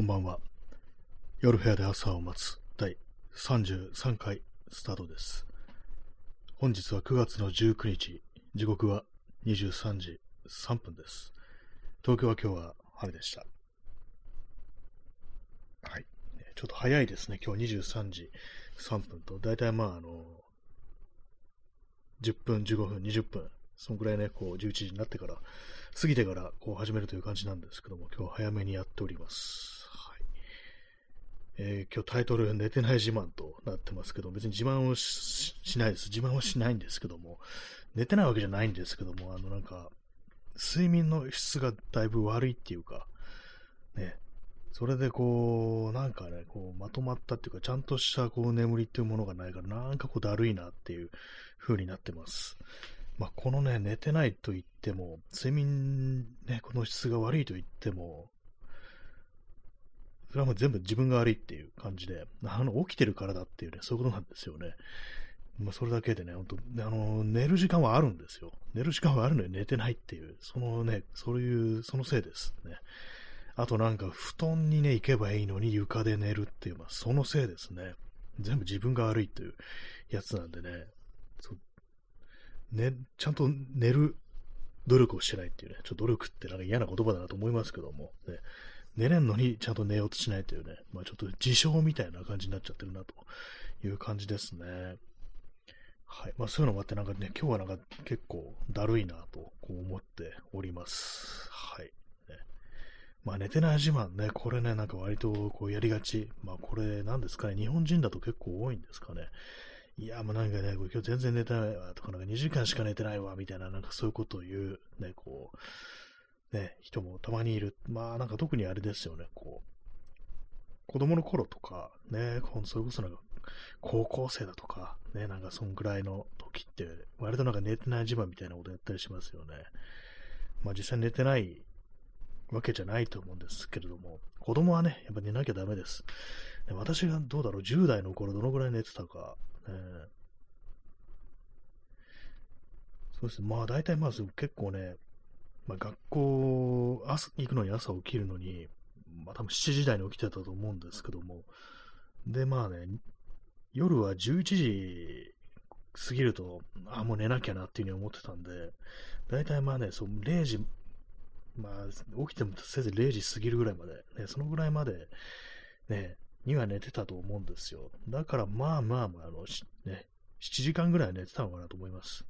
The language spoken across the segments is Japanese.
こんばんは。夜部屋で朝を待つ第33回スタートです。本日は9月の19日、時刻は23時3分です。東京は今日は晴れでした。はい。ちょっと早いですね。今日23時3分と、だいたいまああの、10分、15分、20分、そのぐらいね、こう11時になってから、過ぎてからこう始めるという感じなんですけども、今日は早めにやっております。えー、今日タイトル寝てない自慢となってますけど、別に自慢をしないです。自慢はしないんですけども、寝てないわけじゃないんですけども、あのなんか、睡眠の質がだいぶ悪いっていうか、ね、それでこう、なんかね、こう、まとまったっていうか、ちゃんとしたこう眠りっていうものがないから、なんかこう、だるいなっていう風になってます。まあ、このね、寝てないと言っても、睡眠ね、この質が悪いと言っても、それはもう全部自分が悪いっていう感じで、あの、起きてるからだっていうね、そういうことなんですよね。まあ、それだけでね、本当あの、寝る時間はあるんですよ。寝る時間はあるのに寝てないっていう、そのね、そういう、そのせいですね。あとなんか、布団にね、行けばいいのに床で寝るっていう、まあ、そのせいですね。全部自分が悪いっていうやつなんでね、そね、ちゃんと寝る努力をしてないっていうね、ちょっと努力ってなんか嫌な言葉だなと思いますけども、ね、寝れんのにちゃんと寝ようとしないというね、まあちょっと自傷みたいな感じになっちゃってるなという感じですね。はい。まあそういうのもあってなんかね、今日はなんか結構だるいなとこう思っております。はい。ね、まあ寝てない自慢ね、これね、なんか割とこうやりがち。まあこれなんですかね、日本人だと結構多いんですかね。いや、もうなんかね、今日全然寝てないわとか、なんか2時間しか寝てないわみたいな、なんかそういうことを言う、ね、こう、ね、人もたまにいる。まあなんか特にあれですよね、こう、子供の頃とか、ね、それこそなんか高校生だとか、ね、なんかそんぐらいの時って、割となんか寝てない自慢みたいなことやったりしますよね。まあ実際寝てないわけじゃないと思うんですけれども、子供はね、やっぱ寝なきゃダメです。で私がどうだろう、10代の頃どのぐらい寝てたか、ね、そうですね、まあ大体まあ結構ね、まあ、学校朝行くのに朝起きるのに、まあ、多分7時台に起きてたと思うんですけども、で、まあね、夜は11時過ぎると、あ、もう寝なきゃなっていうふうに思ってたんで、大体まあね、そう0時、まあ、起きてもせいぜい0時過ぎるぐらいまで、ね、そのぐらいまで、ね、には寝てたと思うんですよ。だからまあまあ、まあ、あの、ね、7時間ぐらい寝てたのかなと思います。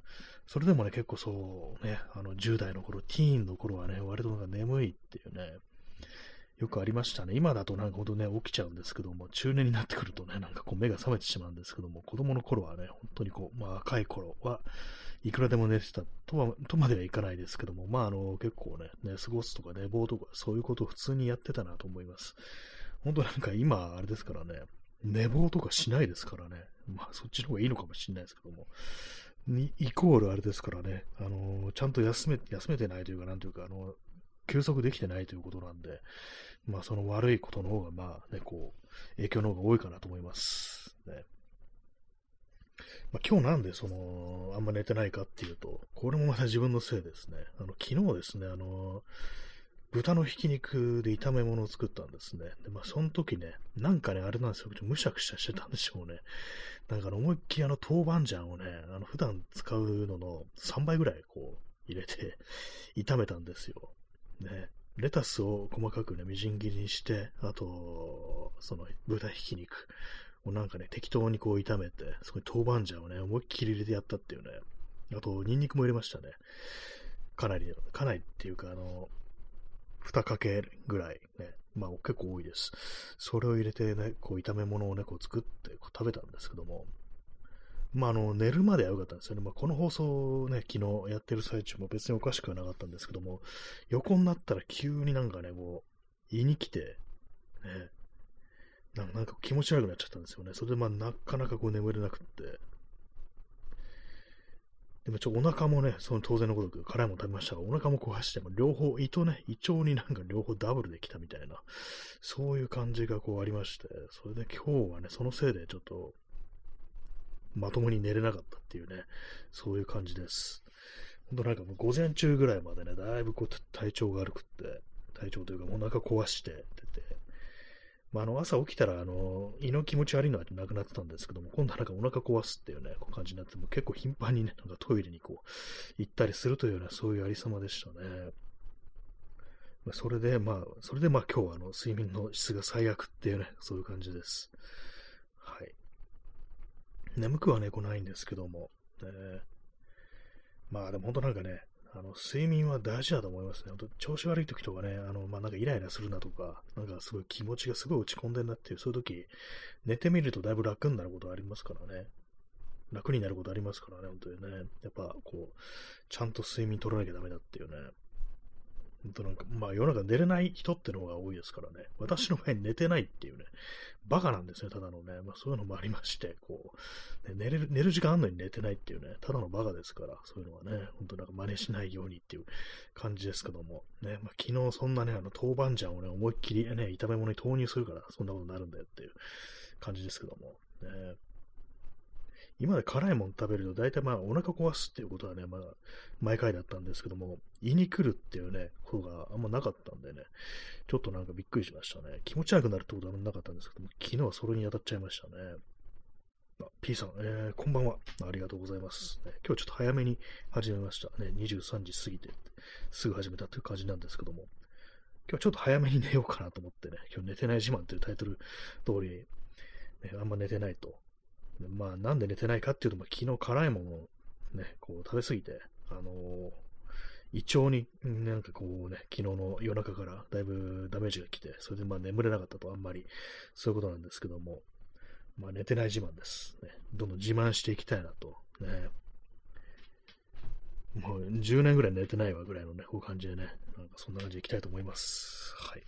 それでもね、結構そうね、あの10代の頃、ティーンの頃はね、割となんか眠いっていうね、よくありましたね。今だとなんかほんとね、起きちゃうんですけども、中年になってくるとね、なんかこう目が覚めてしまうんですけども、子供の頃はね、本当にこう、まあ若い頃はいくらでも寝てたとは、とまではいかないですけども、まああの、結構ね、ね過ごすとか寝坊とか、そういうことを普通にやってたなと思います。本当なんか今、あれですからね、寝坊とかしないですからね。まあそっちの方がいいのかもしれないですけども。に、イコールあれですからね、あの、ちゃんと休め、休めてないというか、なんというか、あの、休息できてないということなんで、まあその悪いことの方が、まあね、こう、影響の方が多いかなと思います。ね。まあ、今日なんでその、あんま寝てないかっていうと、これもまた自分のせいですね。あの、昨日ですね、あの豚のひき肉で炒め物を作ったんですね。で、まあ、その時ね、なんかね、あれなんですよ。むしゃくしゃしてたんでしょうね。なんか思いっきりあの豆板醤をね、あの普段使うのの3倍ぐらいこう入れて炒めたんですよ。ね。レタスを細かくね、みじん切りにして、あと、その豚ひき肉をなんかね、適当にこう炒めて、そこに豆板醤をね、思いっきり入れてやったっていうね。あと、ニンニクも入れましたね。かなり、かなりっていうか、あの、2かけぐらいね、まあ結構多いです。それを入れてね、こう炒め物をね、こう作ってこう食べたんですけども、まああの、寝るまでは良かったんですよね。まあこの放送ね、昨日やってる最中も別におかしくはなかったんですけども、横になったら急になんかね、こう、胃に来て、ね、なんか気持ち悪くなっちゃったんですよね。それでまあなかなかこう眠れなくって、でもちょ、お腹もね、その当然のごとく辛いもの食べましたが、お腹も壊しても、両方、胃とね、胃腸になんか両方ダブルできたみたいな、そういう感じがこうありまして、それで今日はね、そのせいでちょっと、まともに寝れなかったっていうね、そういう感じです。ほんとなんかもう午前中ぐらいまでね、だいぶこう体調が悪くって、体調というかお腹壊しててて、まあ、あの朝起きたら、あの、胃の気持ち悪いのはなくなってたんですけども、今度はなんかお腹壊すっていうね、こう感じになって、も結構頻繁にね、なんかトイレにこう、行ったりするというような、そういうありさまでしたね。まあ、それで、まあ、それでまあ今日はあの、睡眠の質が最悪っていうね、そういう感じです。はい。眠くはね、来ないんですけども、ね、まあでも本当なんかね、あの、睡眠は大事だと思いますね。調子悪い時とかね、あの、まあ、なんかイライラするなとか、なんかすごい気持ちがすごい落ち込んでんなっていう、そういう時、寝てみるとだいぶ楽になることありますからね。楽になることありますからね、本当にね。やっぱ、こう、ちゃんと睡眠取らなきゃダメだっていうね。本当なんか、まあ世の中寝れない人ってのが多いですからね。私の場合寝てないっていうね、バカなんですね、ただのね。まあそういうのもありまして、こう、ね、寝れる、寝る時間あんのに寝てないっていうね、ただのバカですから、そういうのはね、本当なんか真似しないようにっていう感じですけども、ね、まあ昨日そんなね、あの豆板醤をね、思いっきりね、炒め物に投入するから、そんなことになるんだよっていう感じですけども、ね、今まで辛いもの食べると大体まあお腹壊すっていうことはね、まあ毎回だったんですけども、胃に来るっていうね、ことがあんまなかったんでね、ちょっとなんかびっくりしましたね。気持ち悪くなるってことはなかったんですけども、昨日はそれに当たっちゃいましたね。あ、P さん、えー、こんばんは。ありがとうございます、ね。今日ちょっと早めに始めました。ね、23時過ぎて、すぐ始めたという感じなんですけども、今日ちょっと早めに寝ようかなと思ってね、今日寝てない自慢というタイトル通り、ね、あんま寝てないとまあ、なんで寝てないかっていうと、まあ、昨日辛いものをね、こう食べ過ぎて、あのー、胃腸になんかこうね、昨日の夜中からだいぶダメージが来て、それでまあ眠れなかったとあんまりそういうことなんですけども、まあ寝てない自慢です。ね、どんどん自慢していきたいなと。ね、もう10年ぐらい寝てないわぐらいのね、こういう感じでね、なんかそんな感じでいきたいと思います。はい。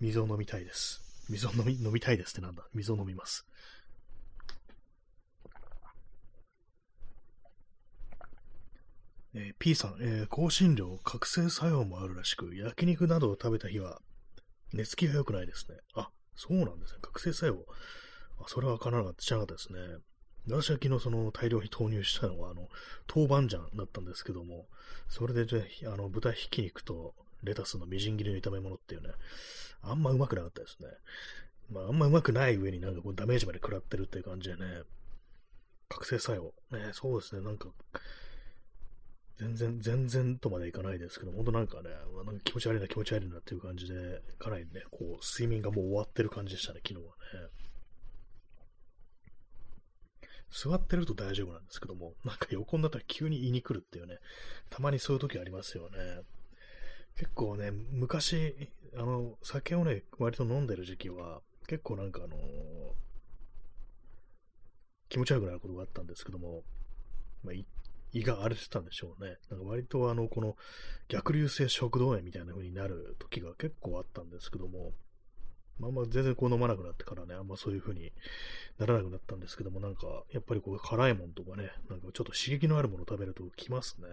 水を飲みたいです。水を飲み飲みたいですってなんだ。水を飲みます。えー、P さん、えー、香辛料、覚醒作用もあるらしく、焼肉などを食べた日は、寝つきが良くないですね。あ、そうなんですね。覚醒作用。あ、それはわかなかった、知らなかったですね。私は昨日その大量に投入したのは、あの、豆板醤だったんですけども、それで、あの、豚ひき肉とレタスのみじん切りの炒め物っていうね、あんまうまくなかったですね。まあ、あんまうまくない上になんかこうダメージまで食らってるっていう感じでね、覚醒作用。ね、そうですね、なんか、全然、全然とまでいかないですけど、本当なんかね、なんか気持ち悪いな気持ち悪いなっていう感じで、かなりね、こう、睡眠がもう終わってる感じでしたね、昨日はね。座ってると大丈夫なんですけども、なんか横になったら急に胃に来るっていうね、たまにそういう時ありますよね。結構ね、昔、あの、酒をね、割と飲んでる時期は、結構なんかあのー、気持ち悪くなることがあったんですけども、まあ、胃が荒れてたんでしょうね。なんか割とあの、この逆流性食道炎みたいな風になる時が結構あったんですけども、まあまあ全然こう飲まなくなってからね、あんまそういう風にならなくなったんですけども、なんかやっぱりこう辛いもんとかね、なんかちょっと刺激のあるもの食べるときますね。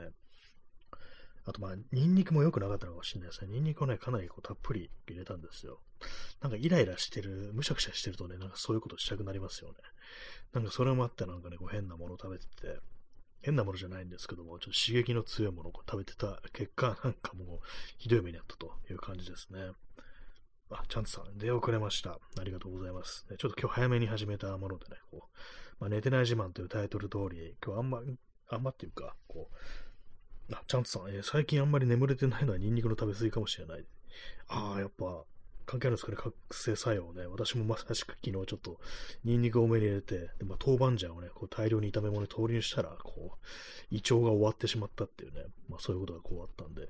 あとまあ、ニンニクも良くなかったのかもしれないですね。ニンニクをね、かなりこうたっぷり入れたんですよ。なんかイライラしてる、むしゃくしゃしてるとね、なんかそういうことしたくなりますよね。なんかそれもあってなんかね、こう変なものを食べてて、変なものじゃないんですけども、ちょっと刺激の強いものを食べてた結果、なんかもうひどい目にあったという感じですね。あ、チャンツさん、出遅れました。ありがとうございます。ちょっと今日早めに始めたものでね、こう、まあ、寝てない自慢というタイトル通り、今日あんま、あんまっていうか、こう、あ、チャンツさん、えー、最近あんまり眠れてないのはニンニクの食べ過ぎかもしれない。ああ、やっぱ、関係あるんですかね、覚醒作用ね。私もまさしく昨日ちょっと、ニンニク多めに入れて、でまあ、豆板醤をね、こう大量に炒め物に投入したら、こう、胃腸が終わってしまったっていうね、まあそういうことがこうあったんで、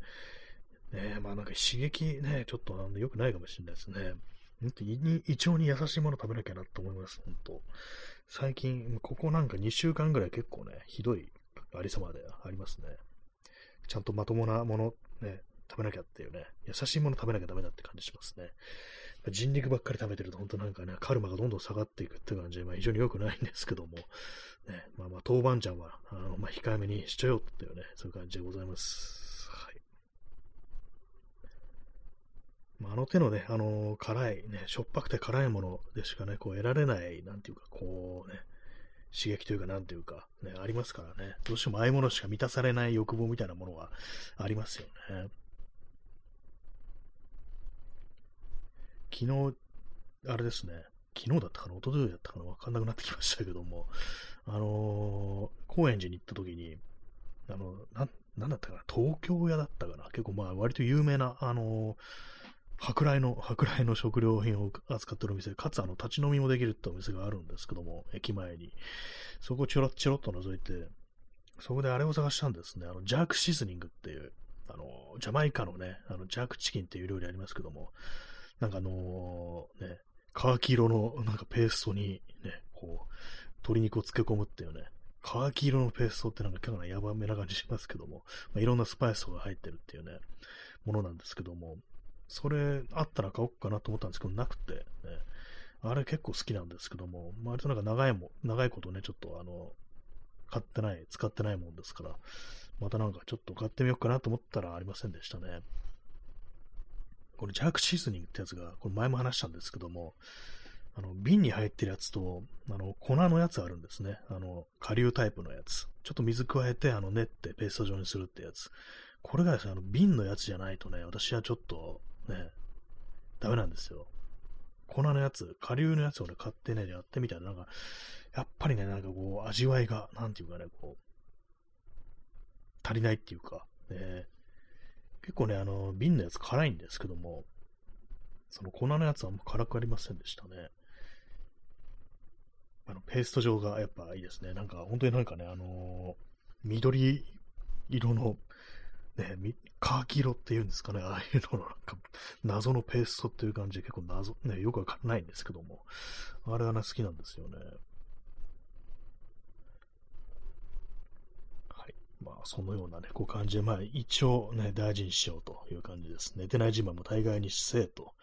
ねまあなんか刺激ね、ちょっとなんで良くないかもしれないですね。本当に胃腸に優しいもの食べなきゃなと思います、本当最近、ここなんか2週間ぐらい結構ね、ひどいありさまでありますね。ちゃんとまともなもの、ね、食べなきゃっていうね、優しいもの食べなきゃダメだって感じしますね。人肉ばっかり食べてると、本当なんかね、カルマがどんどん下がっていくって感じで、まあ、非常に良くないんですけども、ね、まあまあ、豆板醤は、あの、まあ、控えめにしちゃよっていうね、そういう感じでございます。はい。まあ、あの手のね、あのー、辛い、ね、しょっぱくて辛いものでしかね、こう得られない、なんていうか、こうね、刺激というか、なんていうか、ね、ありますからね、どうしてもああいうものしか満たされない欲望みたいなものがありますよね。昨日、あれですね、昨日だったかな、一昨日だったかな、わかんなくなってきましたけども、あのー、高円寺に行った時に、あの、な、なんだったかな、東京屋だったかな、結構まあ割と有名な、あのー、舶来の、舶来の食料品を扱ってるお店、かつあの、立ち飲みもできるってお店があるんですけども、駅前に。そこをちょろちょろっと覗いて、そこであれを探したんですね。あの、ジャークシーズニングっていう、あの、ジャマイカのね、あの、ジャークチキンっていう料理ありますけども、なんかあのー、ね、カーキ色のなんかペーストにね、こう、鶏肉を漬け込むっていうね、カーキ色のペーストってなんか結構やばめな感じしますけども、まあ、いろんなスパイスが入ってるっていうね、ものなんですけども、それあったら買おうかなと思ったんですけど、なくて、ね、あれ結構好きなんですけども、割となんか長いも、長いことね、ちょっとあの、買ってない、使ってないもんですから、またなんかちょっと買ってみようかなと思ったらありませんでしたね。これジャークシーズニングってやつが、これ前も話したんですけども、あの、瓶に入ってるやつと、あの、粉のやつあるんですね。あの、顆粒タイプのやつ。ちょっと水加えて、あの、練ってペースト状にするってやつ。これがですね、あの、瓶のやつじゃないとね、私はちょっと、ね、ダメなんですよ。粉のやつ、顆粒のやつをね、買ってね、やってみたら、なんか、やっぱりね、なんかこう、味わいが、なんていうかね、こう、足りないっていうか、ね、結構ね、あの、瓶のやつ辛いんですけども、その粉のやつはあんま辛くありませんでしたね。あの、ペースト状がやっぱいいですね。なんか、本当になんかね、あのー、緑色の、ね、カーキ色っていうんですかね、ああいうののなんか、謎のペーストっていう感じで結構謎、ね、よくわかんないんですけども、あれはね、好きなんですよね。はいまあ、そのようなね、こう感じで、まあ、一応ね、大事にしようという感じです。寝てない自慢も大概にせえと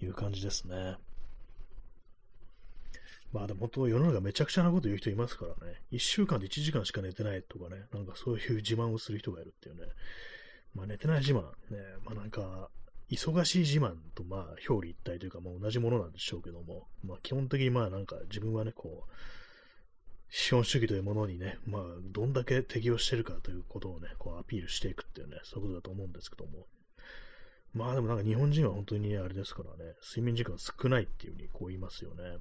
いう感じですね。まあでも本当世の中めちゃくちゃなこと言う人いますからね。一週間で1時間しか寝てないとかね、なんかそういう自慢をする人がいるっていうね。まあ寝てない自慢、ね、まあなんか、忙しい自慢とまあ表裏一体というかまあ同じものなんでしょうけども、まあ基本的にまあなんか自分はね、こう、資本主義というものにね、まあ、どんだけ適応してるかということをね、こうアピールしていくっていうね、そういうことだと思うんですけども。まあでもなんか日本人は本当にね、あれですからね、睡眠時間少ないっていうふうにこう言いますよね。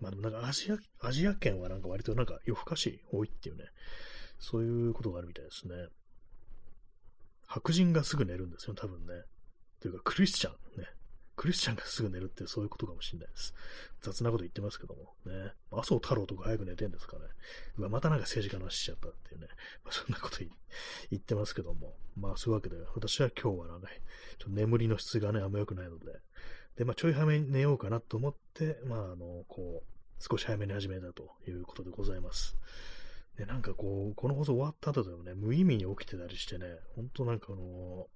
まあでもなんかアジア、アジア圏はなんか割となんか夜更かし多いっていうね、そういうことがあるみたいですね。白人がすぐ寝るんですよ、多分ね。というか、クリスチャンね。クリスチャンがすぐ寝るってそういうことかもしれないです。雑なこと言ってますけども。ね。麻生太郎とか早く寝てんですかね。ままたなんか政治家の話しちゃったっていうね。まあ、そんなこと言ってますけども。まあそういうわけで、私は今日はなんか、ちょっと眠りの質がね、あんま良くないので。で、まあちょい早めに寝ようかなと思って、まああの、こう、少し早めに始めたということでございます。で、なんかこう、この放送終わった後でもね、無意味に起きてたりしてね、ほんとなんかあの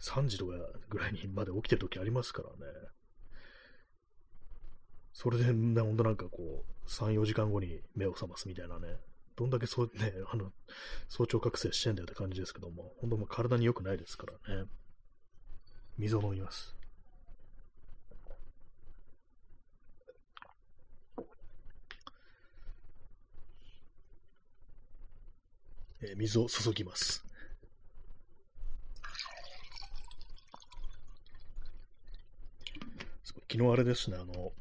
3時とかぐらいにまで起きてる時ありますからね。それで、ね、ほんとなんかこう、3、4時間後に目を覚ますみたいなね。どんだけそう、ね、あの、早朝覚醒してんだよって感じですけども、本当もう体に良くないですからね。水を飲みます。えー、水を注ぎます。昨日あれですね、あの、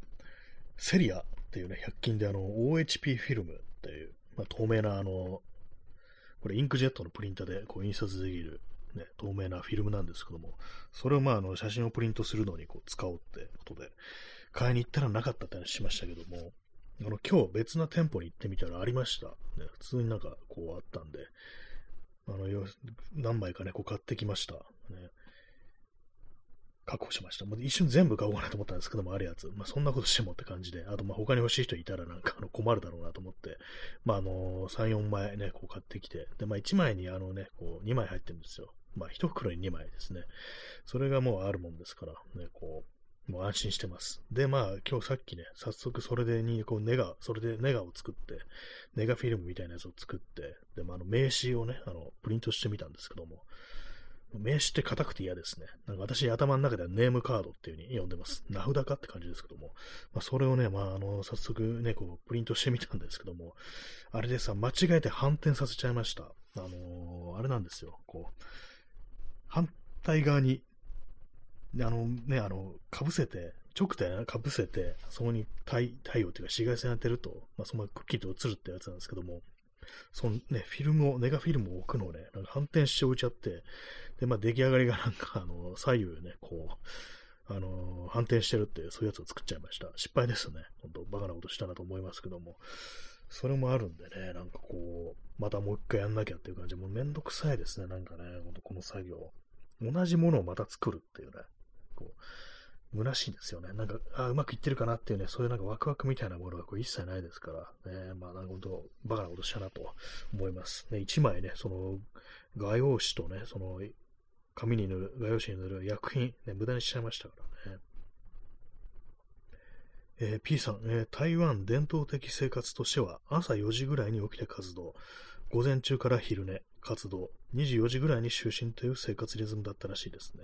セリアっていうね、100均であの、OHP フィルムっていう、まあ、透明なあの、これインクジェットのプリンターでこう印刷できる、ね、透明なフィルムなんですけども、それをまああの写真をプリントするのにこう使おうってことで、買いに行ったらなかったって話しましたけども、あの今日別な店舗に行ってみたらありました。ね、普通になんかこうあったんで、あの何枚かね、こう買ってきました。ね、確保しました。もう一瞬全部買おうかなと思ったんですけども、あるやつ。まあ、そんなことしてもって感じで、あと、ま、他に欲しい人いたらなんかあの困るだろうなと思って、まあ、あの、3、4枚ね、こう買ってきて、で、まあ、1枚にあのね、こう、2枚入ってるんですよ。まあ、1袋に2枚ですね。それがもうあるもんですから、ね、こう、もう安心してます。で、まあ、今日さっきね、早速それでに、こう、ネガ、それでネガを作って、ネガフィルムみたいなやつを作って、で、まあ、あの、名刺をね、あの、プリントしてみたんですけども、名刺って硬くて嫌ですね。なんか私、頭の中ではネームカードっていう風に呼んでます。名札かって感じですけども。まあ、それをね、まあ、あの、早速ね、こう、プリントしてみたんですけども、あれでさ、間違えて反転させちゃいました。あのー、あれなんですよ。こう、反対側に、で、あのね、あの、かぶせて、直でかぶせて、そこに太太陽というか紫外線当てると、まあ、そのままくっきりと映るってやつなんですけども、そのね、フィルムを、ネガフィルムを置くのをね、なんか反転して置いちゃって、で、まあ出来上がりが なんか、あの、左右ね、こう、あの反転してるって、そういうやつを作っちゃいました。失敗ですね。本当バカなことしたなと思いますけども。それもあるんでね、なんかこう、またもう一回やんなきゃっていう感じ、もうめんどくさいですね、なんかね、ほんとこの作業。同じものをまた作るっていうね、こう、虚しいんですよね。なんか、あ、うまくいってるかなっていうね、そういうなんかワクワクみたいなものがこう一切ないですから、ね、まあなんか本当、バカなことしたなと思います。ね、一枚ね、その、画用紙とね、その、紙に塗る、画用紙に塗る薬品、ね、無駄にしちゃいましたからね。えー、P さん、えー、台湾伝統的生活としては朝4時ぐらいに起きて活動、午前中から昼寝、活動、24時ぐらいに就寝という生活リズムだったらしいですね。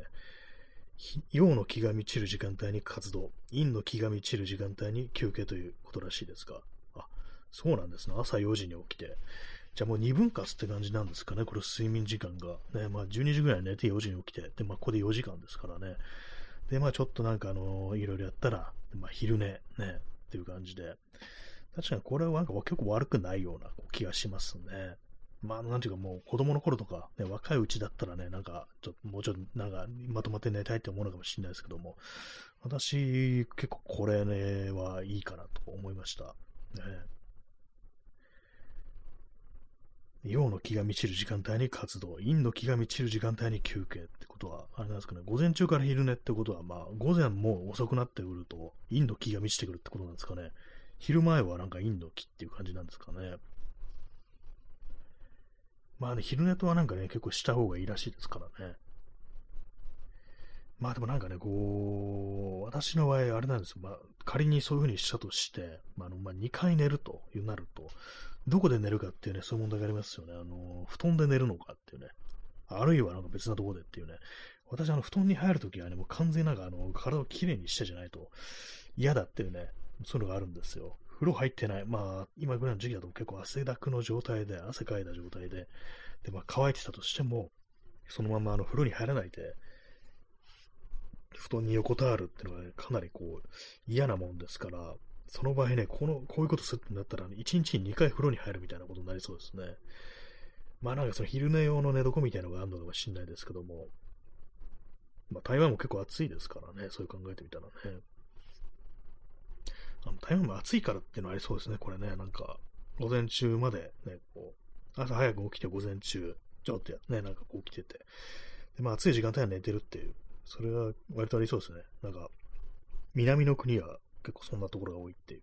陽の気が満ちる時間帯に活動、陰の気が満ちる時間帯に休憩ということらしいですが、あ、そうなんですね。朝4時に起きて。じゃあもう2分割って感じなんですかね、これ睡眠時間が。ね、まあ12時ぐらい寝て4時に起きて、で、まあここで4時間ですからね。で、まあちょっとなんかあのー、いろいろやったら、まあ昼寝、ね、っていう感じで。確かにこれはなんか結構悪くないような気がしますね。まあ、なんていうかもう子供の頃とか、ね、若いうちだったらね、なんか、ちょっともうちょっとなんかまとまって寝たいって思うのかもしれないですけども、私、結構これね、はいいかなと思いました。ね。陽の気が満ちる時間帯に活動、陰の気が満ちる時間帯に休憩ってことは、あれなんですかね、午前中から昼寝ってことは、まあ、午前も遅くなってくると、陰の気が満ちてくるってことなんですかね。昼前はなんか陰の気っていう感じなんですかね。まあね、昼寝とはなんかね、結構した方がいいらしいですからね。まあでもなんかね、こう、私の場合、あれなんですよ。まあ、仮にそういう風にしたとして、まあ、のまあ、2回寝るというなると、どこで寝るかっていうね、そういう問題がありますよね。あの、布団で寝るのかっていうね。あるいはなんか別なところでっていうね。私、あの、布団に入るときはね、もう完全になんかあの、体をきれいにしてじゃないと嫌だっていうね、そういうのがあるんですよ。風呂入ってない。まあ、今ぐらいの時期だと結構汗だくの状態で、汗かいた状態で、で、まあ、乾いてたとしても、そのままあの風呂に入らないで、布団に横たわるっていうのが、ね、かなりこう、嫌なもんですから、その場合ね、この、こういうことするってなったら、1日に2回風呂に入るみたいなことになりそうですね。まあなんかその昼寝用の寝床みたいなのがあるのかもしれないですけども、まあ台湾も結構暑いですからね、そういう考えてみたらね。あの台湾も暑いからっていうのありそうですね、これね。なんか、午前中までね、こう、朝早く起きて午前中、ちょっと、ね、なんかこう起きてて、で、まあ暑い時間帯は寝てるっていう、それは割とありそうですね。なんか、南の国は結構そんなところが多いっていう、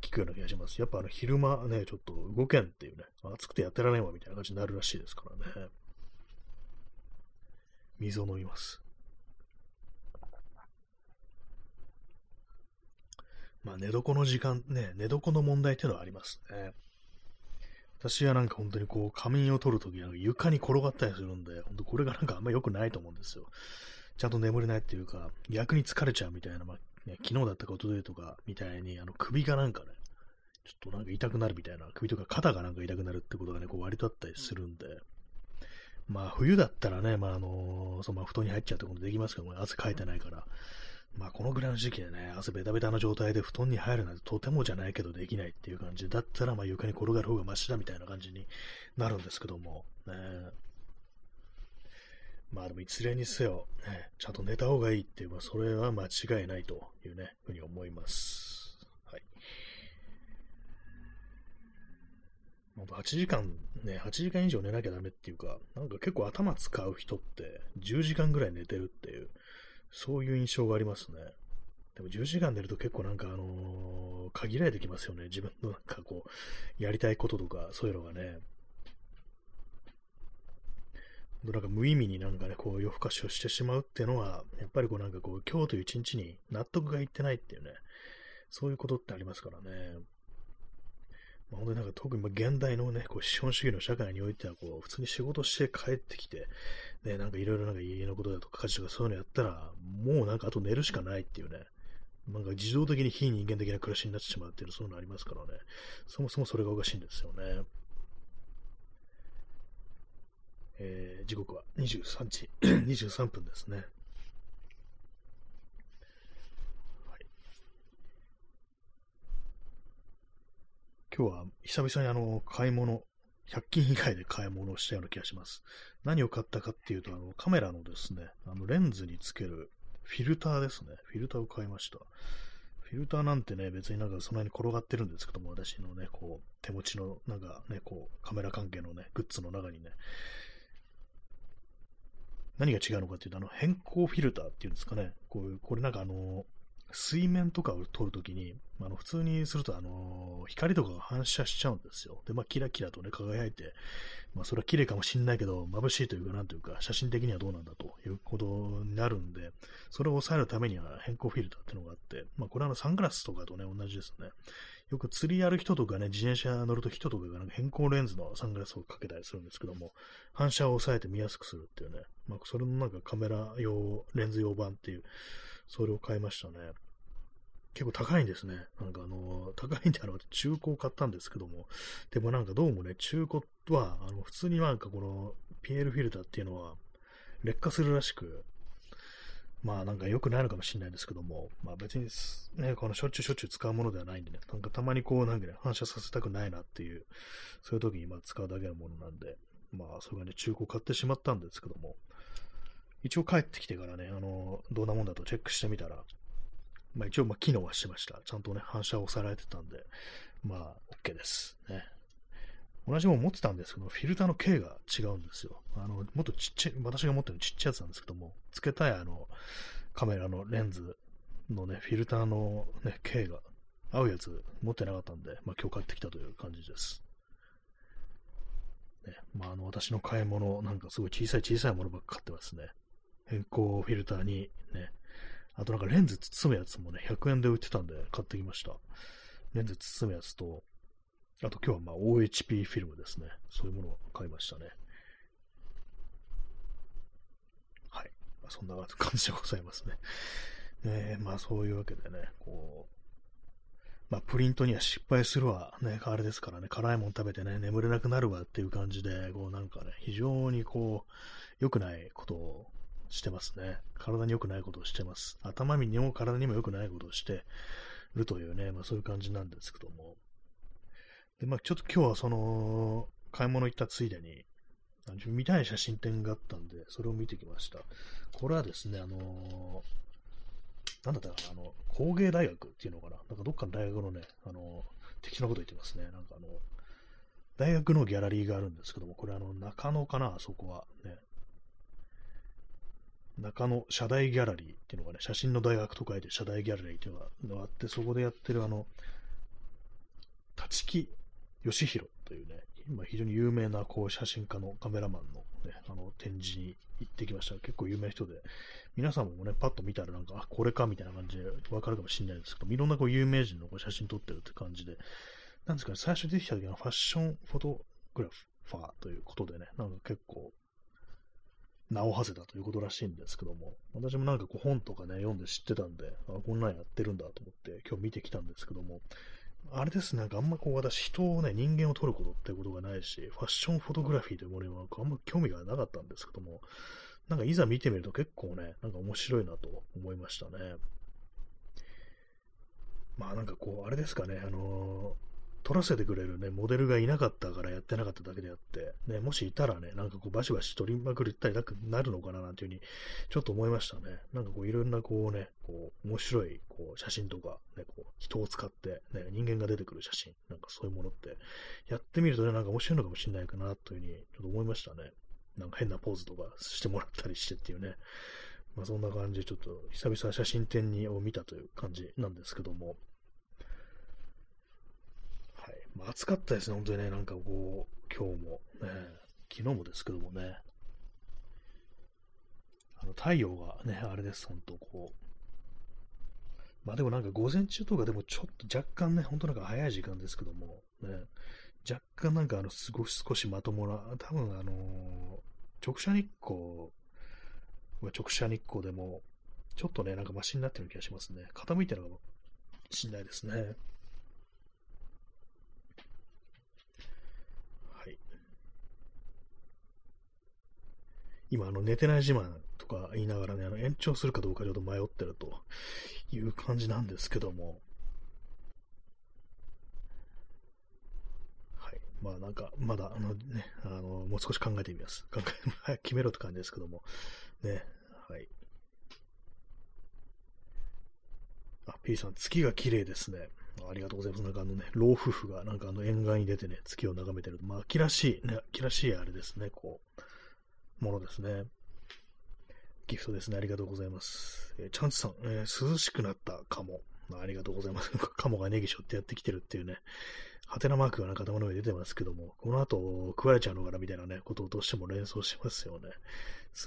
聞くような気がします。やっぱあの昼間ね、ちょっと動けんっていうね、暑くてやってられんわみたいな感じになるらしいですからね。水を飲みます。まあ、寝床の時間、ね、寝床の問題っていうのはありますね。私はなんか本当にこう、仮眠を取るときなんか床に転がったりするんで、本当これがなんかあんま良くないと思うんですよ。ちゃんと眠れないっていうか、逆に疲れちゃうみたいな、まあ、ね、昨日だったか一昨日とかみたいに、あの首がなんかね、ちょっとなんか痛くなるみたいな、首とか肩がなんか痛くなるってことがね、こう割とあったりするんで、まあ冬だったらね、まああのー、そのまあ布団に入っちゃうってことできますけども、汗かいてないから、まあこのぐらいの時期でね、汗ベタベタの状態で布団に入るなんてとてもじゃないけどできないっていう感じだったら、まあ床に転がる方がマシだみたいな感じになるんですけども、ね。まあでもいずれにせよ、ね、ちゃんと寝た方がいいっていう、まあそれは間違いないというね、ふうに思います。はい。8時間、ね、8時間以上寝なきゃダメっていうか、なんか結構頭使う人って10時間ぐらい寝てるっていう、そういう印象がありますね。でも10時間寝ると結構なんかあのー、限られてきますよね。自分のなんかこう、やりたいこととか、そういうのがね。なんか無意味になんかね、こう夜更かしをしてしまうっていうのは、やっぱりこうなんかこう、今日という一日に納得がいってないっていうね、そういうことってありますからね。まあ、本当になんか特にま現代のね、こう資本主義の社会においては、こう、普通に仕事して帰ってきて、ね、なんかいろいろなんか家のことだとか家事とかそういうのやったら、もうなんかあと寝るしかないっていうね、なんか自動的に非人間的な暮らしになってしまうっていうそういうのありますからね、そもそもそれがおかしいんですよね。えー、時刻は23時 23分ですね。今日は久々にあの、買い物、100均以外で買い物をしたような気がします。何を買ったかっていうと、あの、カメラのですね、あの、レンズにつけるフィルターですね。フィルターを買いました。フィルターなんてね、別になんかその辺に転がってるんですけども、私のね、こう、手持ちの、なんかね、こう、カメラ関係のね、グッズの中にね、何が違うのかっていうと、あの、変更フィルターっていうんですかね。こういう、これなんかあの、水面とかを撮るときに、あの、普通にすると、あの、光とかが反射しちゃうんですよ。で、まあ、キラキラとね、輝いて、まあ、それは綺麗かもしんないけど、眩しいというか、なんというか、写真的にはどうなんだということになるんで、それを抑えるためには変更フィルターっていうのがあって、まあ、これはあの、サングラスとかとね、同じですね。よく釣りやる人とかね、自転車乗ると人とかがなんか変更レンズのサングラスをかけたりするんですけども、反射を抑えて見やすくするっていうね、まあ、それのなんかカメラ用、レンズ用版っていう、それを買いましたね。結構高いんですね。なんかあの、高いんであの、中古を買ったんですけども、でもなんかどうもね、中古は、あの、普通になんかこの PL フィルターっていうのは、劣化するらしく、まあなんか良くないのかもしれないですけども、まあ別にね、このしょっちゅうしょっちゅう使うものではないんでね、なんかたまにこうなんかね、反射させたくないなっていう、そういう時にまあ使うだけのものなんで、まあそれがね、中古買ってしまったんですけども、一応帰ってきてからね、あの、どんなもんだとチェックしてみたら、まあ一応まあ機能はしてました。ちゃんとね、反射を抑えられてたんで、まあ OK です。ね。同じもの持ってたんですけど、フィルターの径が違うんですよ。あの、もっとちっちゃい、私が持ってるちっちゃいやつなんですけども、付けたいあの、カメラのレンズのね、フィルターのね、径が合うやつ持ってなかったんで、まあ今日買ってきたという感じです。ね、まああの、私の買い物、なんかすごい小さい小さいものばっか買ってますね。変更フィルターにね、あとなんかレンズ包むやつもね、100円で売ってたんで買ってきました。レンズ包むやつと、あと今日はまあ OHP フィルムですね。そういうものを買いましたね。はい。まあ、そんな感じでございますね。ねまあそういうわけでね、こう、まあプリントには失敗するわ、ね、あれですからね、辛いもん食べてね、眠れなくなるわっていう感じで、こうなんかね、非常にこう、良くないことをしてますね。体に良くないことをしてます。頭にも体にも良くないことをしてるというね、まあそういう感じなんですけども。で、まあ、ちょっと今日はその、買い物行ったついでに、見たい写真展があったんで、それを見てきました。これはですね、あのー、なんだったかな、あの、工芸大学っていうのかな、なんかどっかの大学のね、あのー、適当なこと言ってますね。なんかあの、大学のギャラリーがあるんですけども、これあの、中野かな、あそこは。ね。中野社大ギャラリーっていうのがね、写真の大学と書いて社大ギャラリーっていうのがあって、そこでやってるあの、立木義弘というね、今非常に有名なこう写真家のカメラマンの,、ね、あの展示に行ってきました。結構有名な人で、皆さんもね、パッと見たらなんか、あ、これかみたいな感じでわかるかもしれないですけど、いろんなこう有名人のこう写真撮ってるって感じで、なんですかね、最初出てきた時はファッションフォトグラファーということでね、なんか結構、名を馳せたということらしいんですけども、私もなんかこう本とかね、読んで知ってたんで、あ、こんなんやってるんだと思って今日見てきたんですけども、あれですね、なんかあんまこう私人をね、人間を撮ることってことがないし、ファッションフォトグラフィーというものにはあんま興味がなかったんですけども、なんかいざ見てみると結構ね、なんか面白いなと思いましたね。まあなんかこう、あれですかね、あの撮らせてくれるね、モデルがいなかったからやってなかっただけであって、ね、もしいたらね、なんかこうバシバシ撮りまくりたいなくなるのかななんていうふうに、ちょっと思いましたね。なんかこういろんなこうね、こう面白いこう写真とか、ね、こう人を使って、ね、人間が出てくる写真、なんかそういうものって、やってみるとね、なんか面白いのかもしれないかなというふうに、ちょっと思いましたね。なんか変なポーズとかしてもらったりしてっていうね。まあそんな感じでちょっと久々写真展にを見たという感じなんですけども、まあ、暑かったですね、本当にね、なんかこう、今日も、ね、昨日もですけどもね、あの太陽がね、あれです、本当こう、まあでもなんか午前中とかでもちょっと若干ね、本当なんか早い時間ですけども、ね、若干なんかあの、少し少しまともな、多分あのー、直射日光、直射日光でも、ちょっとね、なんかマシになってる気がしますね。傾いてるのかもしんないですね。今、あの、寝てない自慢とか言いながらね、あの、延長するかどうかちょっと迷ってるという感じなんですけども、はいまあなんか、まだ、あのね、あの、もう少し考えてみます。考え、早く決めろって感じですけども。ね、はい。あ、P さん、月が綺麗ですね。ありがとうございます。なんかあのね、老夫婦がなんかあの沿岸に出てね、月を眺めてる。まあ、秋らしい、ね、秋らしいあれですね、こう、ものですね。ギフトですね。ありがとうございます。えー、チャンツさん、えー、涼しくなったかも。ありがとうございます。カモがネギショってやってきてるっていうね、ハテナマークがなんか頭の上に出てますけども、この後食われちゃうのかなみたいなね、ことをどうしても連想しますよね。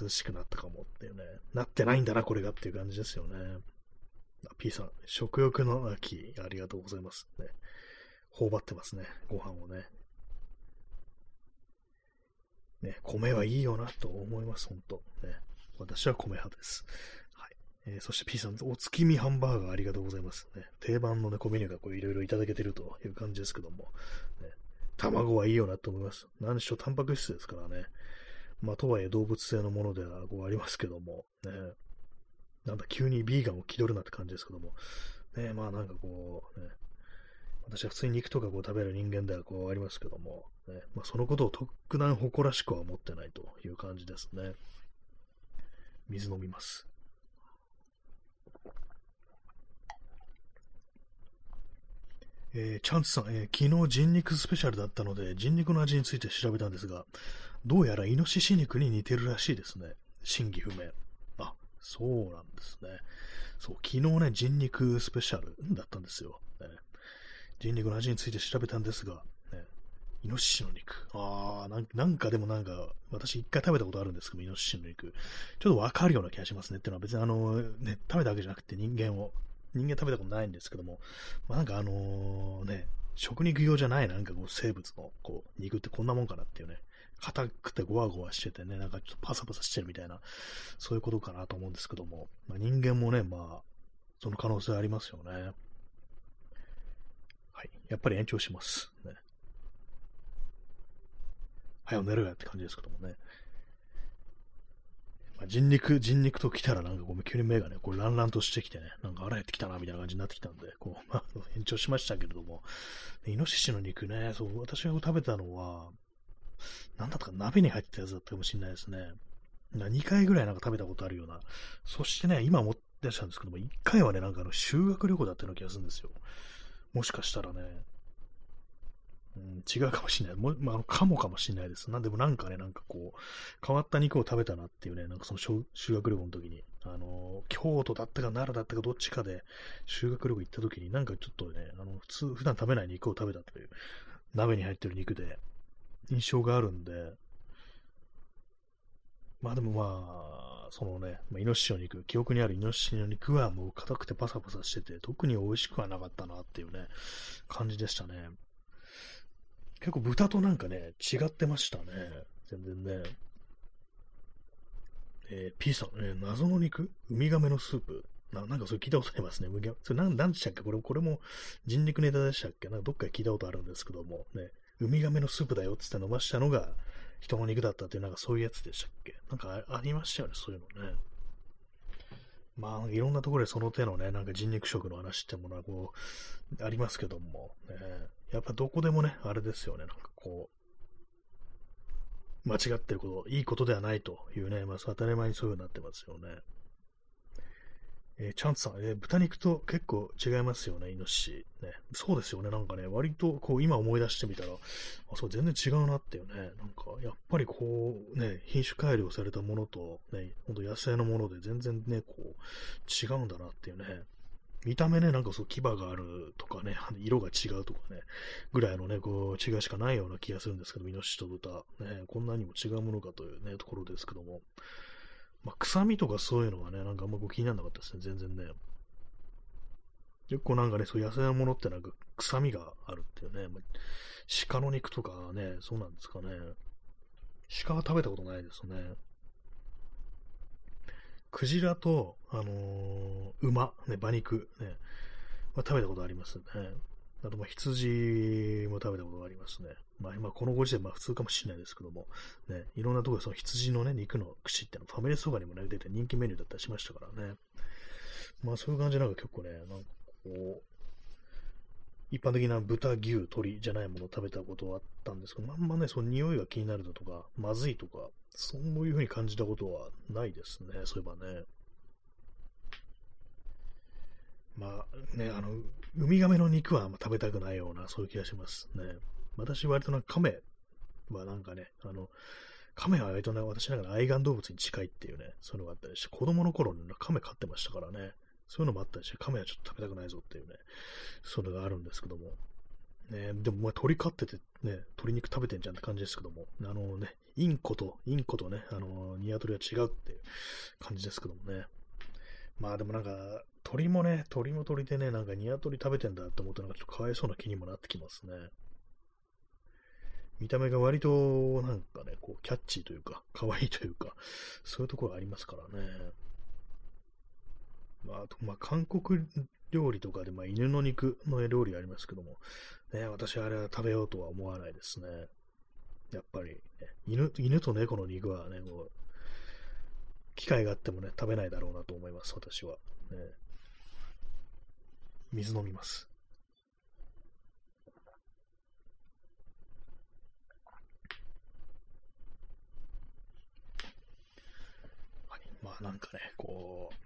涼しくなったかもっていうね。なってないんだな、これがっていう感じですよね。P さん、食欲の秋、ありがとうございます。ね。頬張ってますね、ご飯をね。ね、米はいいよなと思います、本当ね。私は米派です。はいえー、そして P さん、お月見ハンバーガーありがとうございます。ね、定番のね、コメニューがこういろいろいただけてるという感じですけども、ね、卵はいいよなと思います。何しろタンパク質ですからね。まあ、とはいえ動物性のものではこうありますけども、ね、なんだ、急にビーガンを気取るなって感じですけども、ね、まあなんかこう、ね、私は普通に肉とかこう食べる人間ではこうありますけども、ね、まあ、そのことを特段誇らしくは思ってないという感じですね。水飲みます。えー、チャンツさん、えー、昨日人肉スペシャルだったので、人肉の味について調べたんですが、どうやらイノシシ肉に似てるらしいですね。真偽不明。あ、そうなんですね。そう、昨日ね、人肉スペシャルだったんですよ。ね、人肉の味について調べたんですが、ね、イノシシの肉。あーなんかでもなんか、私一回食べたことあるんですけど、イノシシの肉。ちょっとわかるような気がしますね。っていうのは別にあの、ね、食べたわけじゃなくて人間を人間食べたことないんですけども、まあ、なんかあのね、食肉用じゃないなんかこう生物のこう肉ってこんなもんかなっていうね、硬くてゴワゴワしててね、なんかちょっとパサパサしてるみたいな、そういうことかなと思うんですけども、まあ、人間もね、まあ、その可能性ありますよね。やっぱり延長します。ね。はよ寝ろやって感じですけどもね。まあ、人肉、人肉と来たらなんかこう急に目がね、こうランランとしてきてね、なんかあらやってきたなみたいな感じになってきたんで、こう、まあ、延長しましたけれども、イノシシの肉ね、そう、私が食べたのは、なんだったか鍋に入ってたやつだったかもしれないですね。2回ぐらいなんか食べたことあるような。そしてね、今思ってらっしゃるんですけども、1回はね、なんかあの修学旅行だったような気がするんですよ。もしかしたらね、うん、違うかもしれない。もまあ、かもかもしれないです。なんでもなんかね、なんかこう、変わった肉を食べたなっていうね、なんかその修学旅行の時に、あの、京都だったか奈良だったかどっちかで修学旅行行った時に、なんかちょっとね、あの、普通、普段食べない肉を食べたという、鍋に入ってる肉で、印象があるんで、まあでもまあ、そのね、まあ、イノシシの肉、記憶にあるイノシシの肉はもう硬くてパサパサしてて、特に美味しくはなかったなっていうね、感じでしたね。結構豚となんかね、違ってましたね。全然ね。えー、P さん、えー、謎の肉？ウミガメのスープ？ななんかそれ聞いたことありますね。それ何でしたっけ？これ、これも人肉ネタでしたっけ？なんかどっかで聞いたことあるんですけども、ね、ウミガメのスープだよってって飲ましたのが人の肉だったっていう、なんかそういうやつでしたっけ？なんかありましたよね、そういうのね。まあ、いろんなところでその手のね、なんか人肉食の話ってものはこう、ありますけども、ね、やっぱどこでもね、あれですよね、なんかこう、間違ってること、いいことではないというね、まあ、当たり前にそういう風になってますよね。えー、チャンツさん、えー、豚肉と結構違いますよね、イノシシ。ね。そうですよね、なんかね、割とこう今思い出してみたら、あ、そう、全然違うなっていうね、なんか、やっぱりこう、ね、品種改良されたものと、ね、ほんと野生のもので全然ね、こう、違うんだなっていうね。見た目ね、なんかそう、牙があるとかね、色が違うとかね、ぐらいのね、こう、違いしかないような気がするんですけど、イノシシと豚、ね、こんなにも違うものかというね、ところですけども。まあ、臭みとかそういうのはね、なんかあんま気にならなかったですね、全然ね。結構なんかね、そう野生のものってなんか臭みがあるっていうね、まあ、鹿の肉とかね、そうなんですかね。鹿は食べたことないですね。クジラと、あのー、馬、ね、馬肉、ね、まあ、食べたことありますね。あと、ま、羊も食べたことがありますね。まあ、今、このご時世、まあ、普通かもしれないですけども、ね、いろんなところでその羊のね、肉の串ってのファミレスとかにもね、出て人気メニューだったりしましたからね。まあ、そういう感じなんか結構ね、なんかこう、一般的な豚、牛、鶏じゃないものを食べたことはあったんですけど、あんまね、その匂いが気になるだとか、まずいとか、そういう風に感じたことはないですね、そういえばね。まあね、あの、ウミガメの肉はあんま食べたくないような、そういう気がしますね。私割となんか亀はなんかね、あの、亀は割とね、私なんか愛玩動物に近いっていうね、そういうのがあったりして、子供の頃に亀飼ってましたからね、そういうのもあったりして、亀はちょっと食べたくないぞっていうね、そういうのがあるんですけども。ね、でも、まあ、鳥飼っててね、鶏肉食べてんじゃんって感じですけども、あのね、インコと、インコとね、あの、ニワトリは違うっていう感じですけどもね。まあでもなんか、鳥もね、鳥も鳥でね、なんかニワトリ食べてんだって思ってなんかちょっとかわいそうな気にもなってきますね。見た目が割となんかね、こう、キャッチーというか、可愛いというか、そういうところありますからね。まあ、あと、まあ、韓国料理とかで、まあ、犬の肉の料理ありますけども、ね、私あれは食べようとは思わないですね。やっぱり、ね、犬、犬と猫の肉はね、こう、機会があってもね、食べないだろうなと思います、私は。ね、水飲みます。まあなんかね、こう、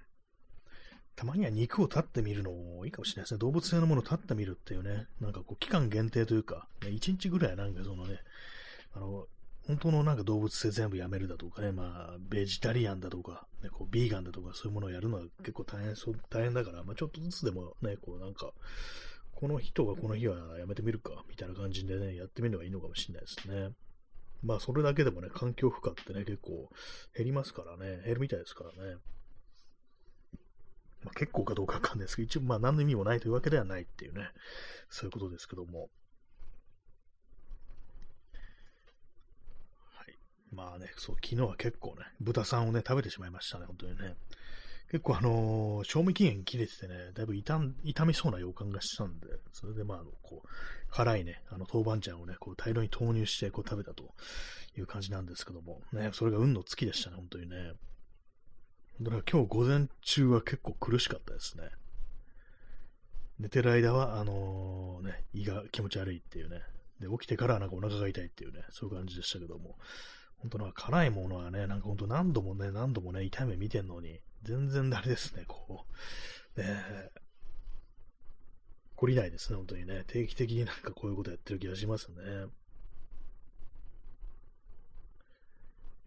たまには肉を立ってみるのもいいかもしれないですね。動物性のものを立ってみるっていうね、なんかこう、期間限定というか、ね、1日ぐらいなんかそのね、あの、本当のなんか動物性全部やめるだとかね、まあ、ベジタリアンだとか、ね、こう、ビーガンだとか、そういうものをやるのは結構大変そう、大変だから、まあ、ちょっとずつでもね、こう、なんか、この人がこの日はやめてみるか、みたいな感じでね、やってみるのがいいのかもしれないですね。まあ、それだけでもね、環境負荷ってね、結構減りますからね、減るみたいですからね。まあ、結構かどうかわかんないですけど、一応まあ何の意味もないというわけではないっていうね、そういうことですけども。はい。まあね、そう、昨日は結構ね、豚さんをね、食べてしまいましたね、本当にね。結構あのー、賞味期限切れててね、だいぶ傷痛みそうな予感がしたんで、それでまあ、あのこう、辛いね、あの、豆板醤をね、こう、大量に投入して、こう、食べたという感じなんですけども、ね、それが運の尽きでしたね、本当にね。だから今日午前中は結構苦しかったですね。寝てる間は、あのー、ね、胃が気持ち悪いっていうね。で、起きてからなんかお腹が痛いっていうね、そういう感じでしたけども。本当なんか辛いものはね、なんか本当何度もね、何度もね、痛い目見てんのに、全然誰ですね、こう。ねえ懲りないですね、本当にね。定期的になんかこういうことやってる気がしますね。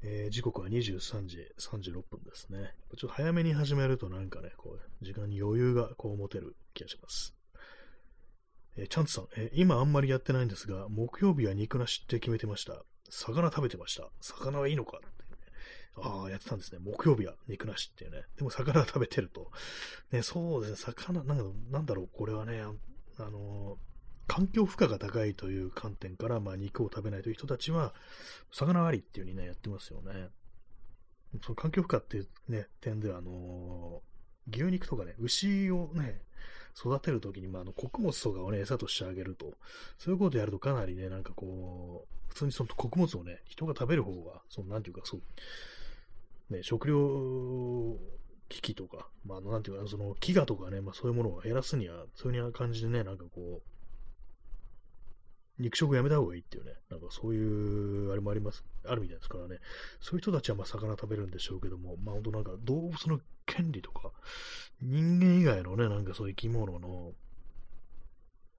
えー、時刻は23時36分ですね。ちょっと早めに始めるとなんかね、こう、時間に余裕がこう持てる気がします。えー、チャンツさん、えー、今あんまりやってないんですが、木曜日は肉なしって決めてました。魚食べてました。魚はいいのか？ああ、やってたんですね。木曜日は肉なしっていうね。でも魚は食べてると。ね、そうですね。魚、なんか、なんだろう、これはね、あの環境負荷が高いという観点から、まあ、肉を食べないという人たちは、魚ありっていう風にね、やってますよね。その環境負荷っていうね、点では、あのー、牛肉とかね、牛をね、育てるときに、まあ、あの、穀物とかをね、餌としてあげると、そういうことをやるとかなりね、なんかこう、普通にその穀物をね、人が食べる方が、その、なんていうか、そう、ね、食料危機とか、まあ、なんていうか、その、飢餓とかね、まあ、そういうものを減らすには、そういう感じでね、なんかこう、肉食やめた方がいいっていうね、なんかそういう、あれもあります、あるみたいですからね、そういう人たちはまあ魚食べるんでしょうけども、まあ本当なんか動物の権利とか、人間以外のね、なんかそういう生き物の、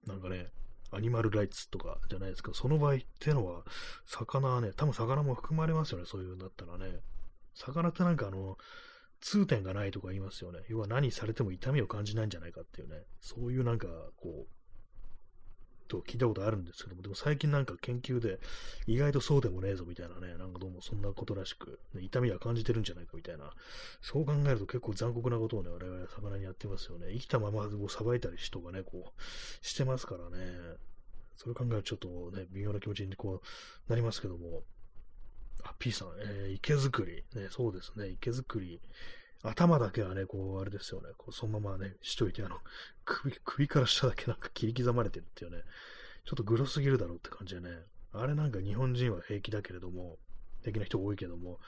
なんかね、アニマルライツとかじゃないですか、その場合ってのは、魚はね、多分魚も含まれますよね、そういうんだったらね。魚ってなんかあの、痛点がないとか言いますよね。要は何されても痛みを感じないんじゃないかっていうね。そういうなんか、こう、と聞いたことあるんですけども、でも最近なんか研究で意外とそうでもねえぞみたいなね、なんかどうもそんなことらしく、ね、痛みは感じてるんじゃないかみたいな、そう考えると結構残酷なことをね、我々は魚にやってますよね。生きたままこうさばいたりしとかね、こう、してますからね。それ考えるとちょっとね、微妙な気持ちにこう、なりますけども。あ、P さん、えー、池作り。ね、そうですね、池作り。頭だけはね、こう、あれですよね、こうそのままね、しといて、あの、首、首から下だけなんか切り刻まれてるっていうね、ちょっとグロすぎるだろうって感じでね、あれなんか日本人は平気だけれども、平気な人多いけども、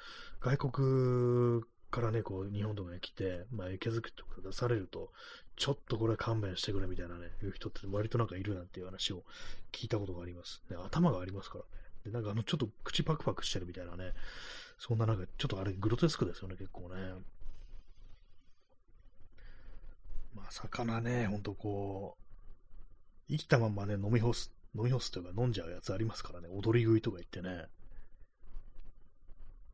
外国からね、こう、日本とかに来て、まあ、池作りとか出されると、ちょっとこれ勘弁してくれみたいなね、いう人って割となんかいるなんていう話を聞いたことがあります。ね、頭がありますからね。なんかあの、ちょっと口パクパクしてるみたいなね、そんななんか、ちょっとあれ、グロテスクですよね、結構ね。まあ、魚ね、ほんとこう、生きたまんまね、飲み干す、飲み干すというか飲んじゃうやつありますからね、踊り食いとか言ってね。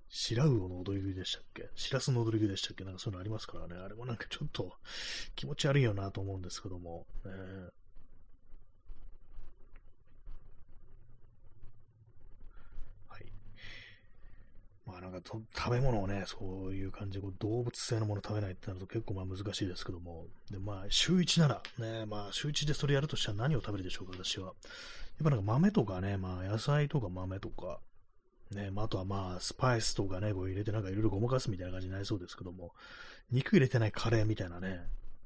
白魚の踊り食いでしたっけ？しらすの踊り食いでしたっけ？なんかそういうのありますからね。あれもなんかちょっと気持ち悪いよなと思うんですけども。ね、はい。まあなんか食べ物をね、そういう感じでこう動物性のもの食べないってなると結構まあ難しいですけども。で、まあ週1なら、ね、まあ週1でそれやるとしたら何を食べるでしょうか、私は。やっぱなんか豆とかね、まあ野菜とか豆とか、ね、まあ、あとはまあ、スパイスとかね、こう入れてなんかいろいろごまかすみたいな感じになりそうですけども、肉入れてないカレーみたいなね、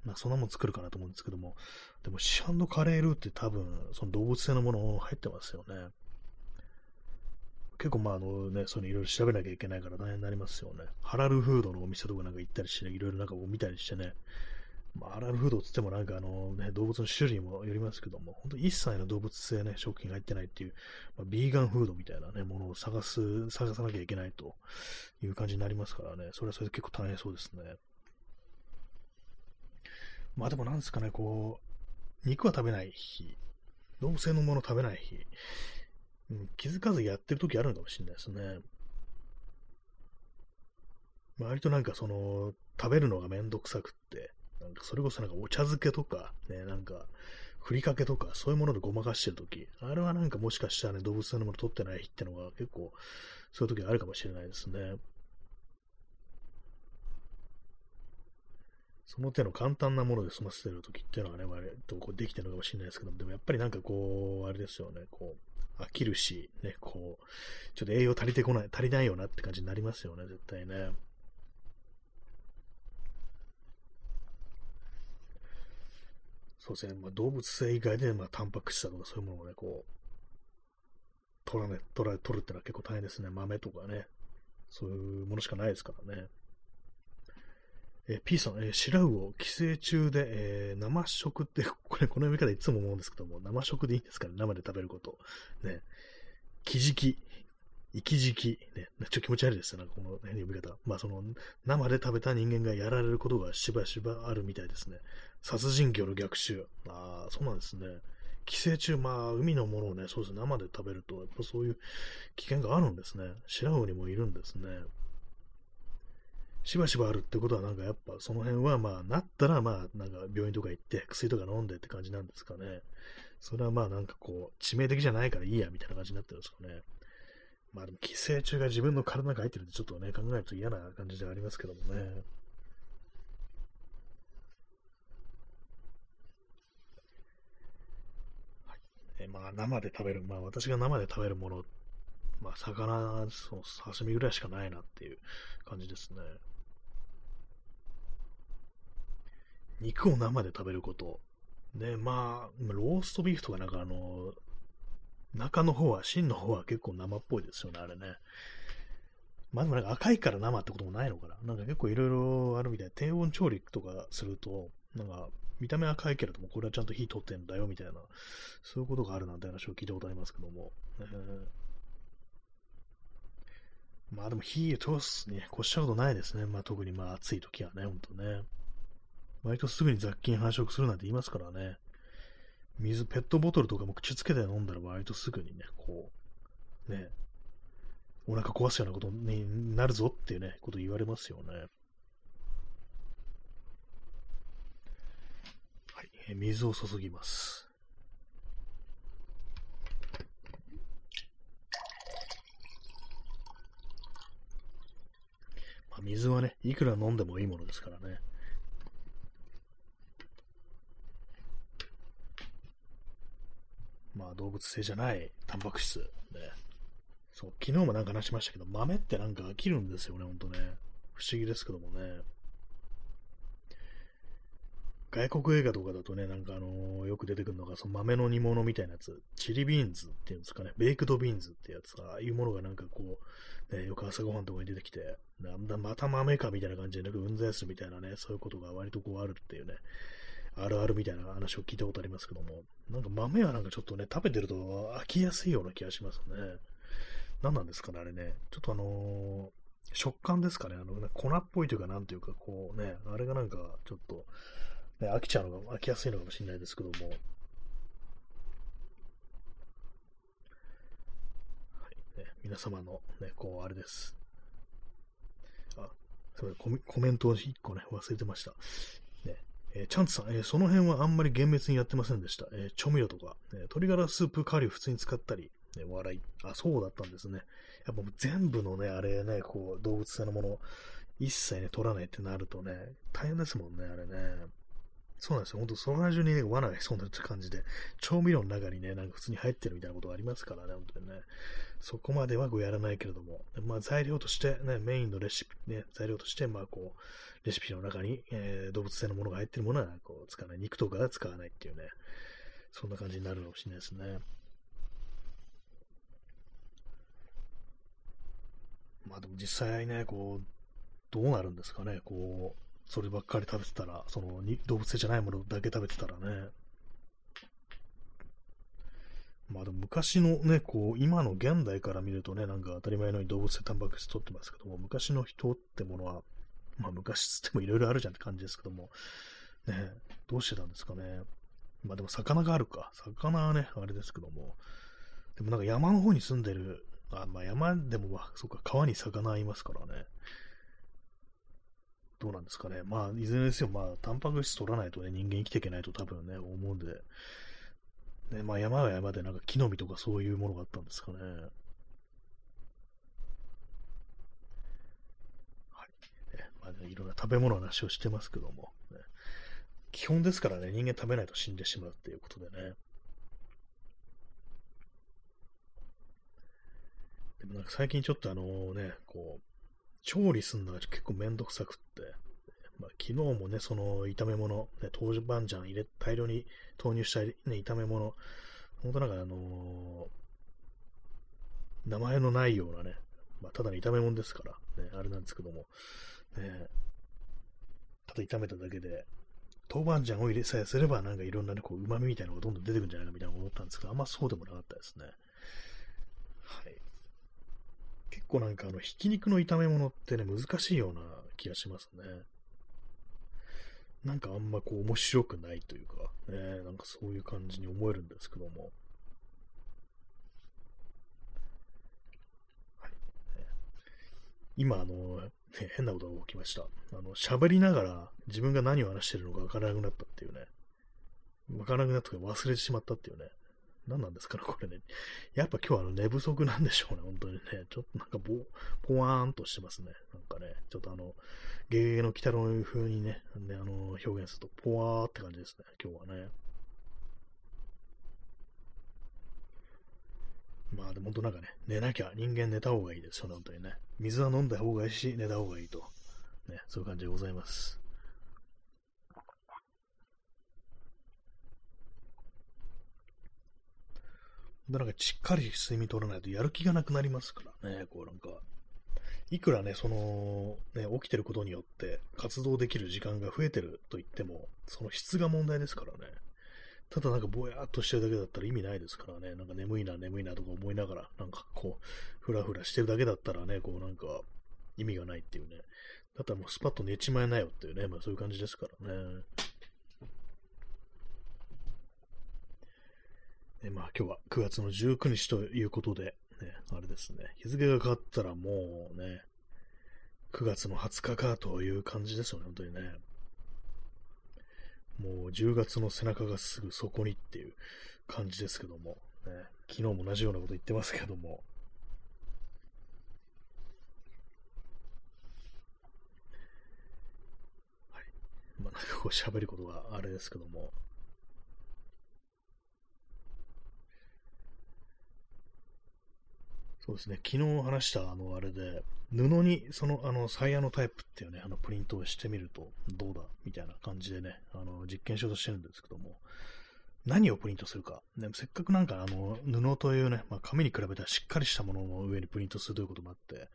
まあ、そんなもん作るかなと思うんですけども、でも市販のカレールーって多分、その動物性のもの入ってますよね。結構まああのね、そういうのいろいろ調べなきゃいけないから大変になりますよね。ハラルフードのお店とかなんか行ったりして、ね、いろいろなんか見たりしてね、まあ、アラルフードって言ってもなんかあの、ね、動物の種類にもよりますけども、本当一切の動物性ね、食品が入ってないっていう、まあ、ビーガンフードみたいなね、ものを探す、探さなきゃいけないという感じになりますからね、それはそれで結構大変そうですね。まあでもなんですかね、こう、肉は食べない日、動物性のもの食べない日、うん、気づかずやってる時あるのかもしれないですね。割となんかその、食べるのがめんどくさくって、なんかそれこそなんかお茶漬けとか、ね、なんか、ふりかけとか、そういうものでごまかしてるとき、あれはなんかもしかしたらね、動物性のもの取ってない日ってのが結構、そういう時あるかもしれないですね。その手の簡単なもので済ませてる時っていうのはね、割とこうできてるのかもしれないですけど、でもやっぱりなんかこう、あれですよね、こう、飽きるし、ね、こう、ちょっと栄養足りてこない、足りないよなって感じになりますよね、絶対ね。そうですね、まあ、動物性以外で、まあ、タンパク質だとかそういうものをね、こう、取らね、取ら、取るってのは結構大変ですね。豆とかね。そういうものしかないですからね。え P さん、えー、白魚、寄生虫で、えー、生食って、これ、この読み方いつも思うんですけども、生食でいいんですかね？生で食べること。ね。生じき、生きじき、ね、ちょっと気持ち悪いですよ、なんかこの、ね、読み方。まあその、生で食べた人間がやられることがしばしばあるみたいですね。殺人魚の逆襲。ああ、そうなんですね。寄生虫、まあ、海のものをね、そうですね、生で食べると、やっぱそういう危険があるんですね。白魚にもいるんですね。しばしばあるってことは、なんかやっぱその辺は、まあ、なったら、まあ、なんか病院とか行って、薬とか飲んでって感じなんですかね。それはまあ、なんかこう、致命的じゃないからいいや、みたいな感じになってるんですかね。まあでも寄生虫が自分の体の中入ってるってちょっとね、考えると嫌な感じではありますけどもね。はい。えまあ生で食べる、まあ私が生で食べるもの、まあ魚、そう、刺身ぐらいしかないなっていう感じですね。肉を生で食べること。ね、まあ、ローストビーフとかなんかあの、中の方は、芯の方は結構生っぽいですよね、あれね。まあでもなんか赤いから生ってこともないのかな。なんか結構いろいろあるみたい。低温調理とかすると、なんか見た目赤いけれども、これはちゃんと火取ってんだよみたいな、そういうことがあるなんて話を聞いたことありますけども。えー、まあでも火を通すに越したことないですね。まあ特にまあ暑い時はね、ほんとね。割とすぐに雑菌繁殖するなんて言いますからね。水、ペットボトルとかも口つけて飲んだら割とすぐにね、こう、ね、お腹壊すようなことになるぞっていうね、こと言われますよね。はい、え水を注ぎます。まあ、水はね、いくら飲んでもいいものですからね。まあ動物性じゃないタンパク質。ね。そう、昨日もなんか話しましたけど、豆ってなんか飽きるんですよね、ほんとね。不思議ですけどもね。外国映画とかだとね、なんかあのーよく出てくるのが、その豆の煮物みたいなやつ、チリビーンズっていうんですかね、ベイクドビーンズってやつ、ああいうものがなんかこう、ね、よく朝ごはんとかに出てきて、なんだ、また豆かみたいな感じで、なんかうんざやすみたいなね、そういうことが割とこうあるっていうね、あるあるみたいな話を聞いたことありますけども、なんか豆はなんかちょっとね、食べてると飽きやすいような気がしますね。何なんですかね、あれね。ちょっとあのー食感ですかね、あの、粉っぽいというか、なんというか、こうね、あれがなんか、ちょっと、ね、飽きちゃうのが、飽きやすいのかもしれないですけども。はいね、皆様の、ね、こう、あれです。あ、すみません、コメントを1個ね、忘れてました。えー、チャンツさん、えー、その辺はあんまり厳密にやってませんでした。えー、調味料とか、え、鶏ガラスープカリー普通に使ったり、え、笑い。あ、そうだったんですね。やっぱ全部のね、あれね、こう、動物性のもの、一切ね、取らないってなるとね、大変ですもんね、あれね。そうなんですよ。ほんと、その中にね、罠がいそうなって感じで、調味料の中にね、なんか普通に入ってるみたいなことがありますからね、本当にね。そこまではこうやらないけれども、まあ材料としてね、メインのレシピ、ね、材料として、まあこう、レシピの中に、えー、動物性のものが入ってるものは、こう、使わない。肉とかは使わないっていうね、そんな感じになるかもしれないですね。まあでも実際ね、こう、どうなるんですかね、こう、そればっかり食べてたら、その動物性じゃないものだけ食べてたらね。まあでも昔のね、こう、今の現代から見るとね、なんか当たり前のように動物性タンパク質取ってますけども、昔の人ってものは、まあ昔つってもいろいろあるじゃんって感じですけども、ね、どうしてたんですかね。まあでも魚があるか。魚はね、あれですけども、でもなんか山の方に住んでるあ、まあ山でも、そうか、川に魚いますからね。どうなんですかね。まあ、いずれにせよ、まあ、タンパク質取らないとね、人間生きていけないと多分ね、思うんで、ね、まあ山は山でなんか木の実とかそういうものがあったんですかね。はい。ね、まあ、ね、いろんな食べ物の話をしてますけども、ね、基本ですからね、人間食べないと死んでしまうっていうことでね。でもなんか最近ちょっとあのね、こう、調理するのが結構めんどくさくって、まあ、昨日もね、その炒め物、ね、豆板醤入れ、大量に投入した、ね、炒め物、本当なんかあのー、名前のないようなね、まあ、ただの炒め物ですから、ね、あれなんですけども、ね、ただ炒めただけで、豆板醤を入れさえすれば、なんかいろんなね、こう、旨味みたいなのがどんどん出てくるんじゃないかみたいな思ったんですけど、あんまそうでもなかったですね。はい。構なんかあの、ひき肉の炒め物ってね、難しいような気がしますね。なんかあんまこう面白くないというか、ね、なんかそういう感じに思えるんですけども。はい。今あの、ね、変なことが起きました。あの、喋りながら自分が何を話してるのかわからなくなったっていうね。わからなくなったか忘れてしまったっていうね。何なんですかね、これね。やっぱ今日はあの寝不足なんでしょうね、本当にね。ちょっとなんかぼ、ぽわーんとしてますね。なんかね、ちょっとあの、ゲゲゲの鬼太郎風にね、ねあの、表現すると、ぽわーって感じですね、今日はね。まあでも本当なんかね、寝なきゃ人間寝た方がいいですよね、本当にね。水は飲んだ方がいいし、寝た方がいいと。ね、そういう感じでございます。なんかしっかり睡眠取らないとやる気がなくなりますからね、こうなんか、いくらね、その、ね、起きてることによって活動できる時間が増えてると言っても、その質が問題ですからね。ただなんかぼやっとしてるだけだったら意味ないですからね。なんか眠いな、眠いなとか思いながら、なんかこう、ふらふらしてるだけだったらね、こうなんか意味がないっていうね。だったらもうスパッと寝ちまえなよっていうね、まあそういう感じですからね。まあ今日は9月の19日ということで、ね、あれですね、日付が変わったらもうね、9月の20日かという感じですよね、本当にね。もう10月の背中がすぐそこにっていう感じですけども、ね、昨日も同じようなこと言ってますけども、はい。まあ、なんかこう喋ることがあれですけども、そうですね、昨日話したあのあれで、布にそのあのサイヤのタイプっていうね、あのプリントをしてみるとどうだみたいな感じでね、あの実験しようとしてるんですけども、何をプリントするか。ね、せっかくなんかあの布というね、まあ、紙に比べたらしっかりしたものの上にプリントするということもあって、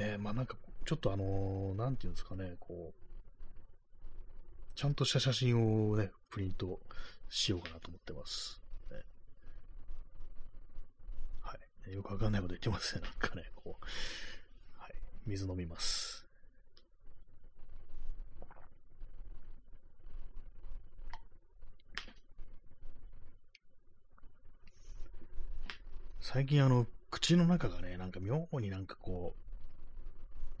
ね、まあなんかちょっとあのー、なんていうんですかね、こう、ちゃんとした写真をね、プリントしようかなと思ってます。ね、はい。よくわかんないこと言ってますね、なんかね、こう。はい。水飲みます。最近あの、口の中がね、なんか妙になんかこう、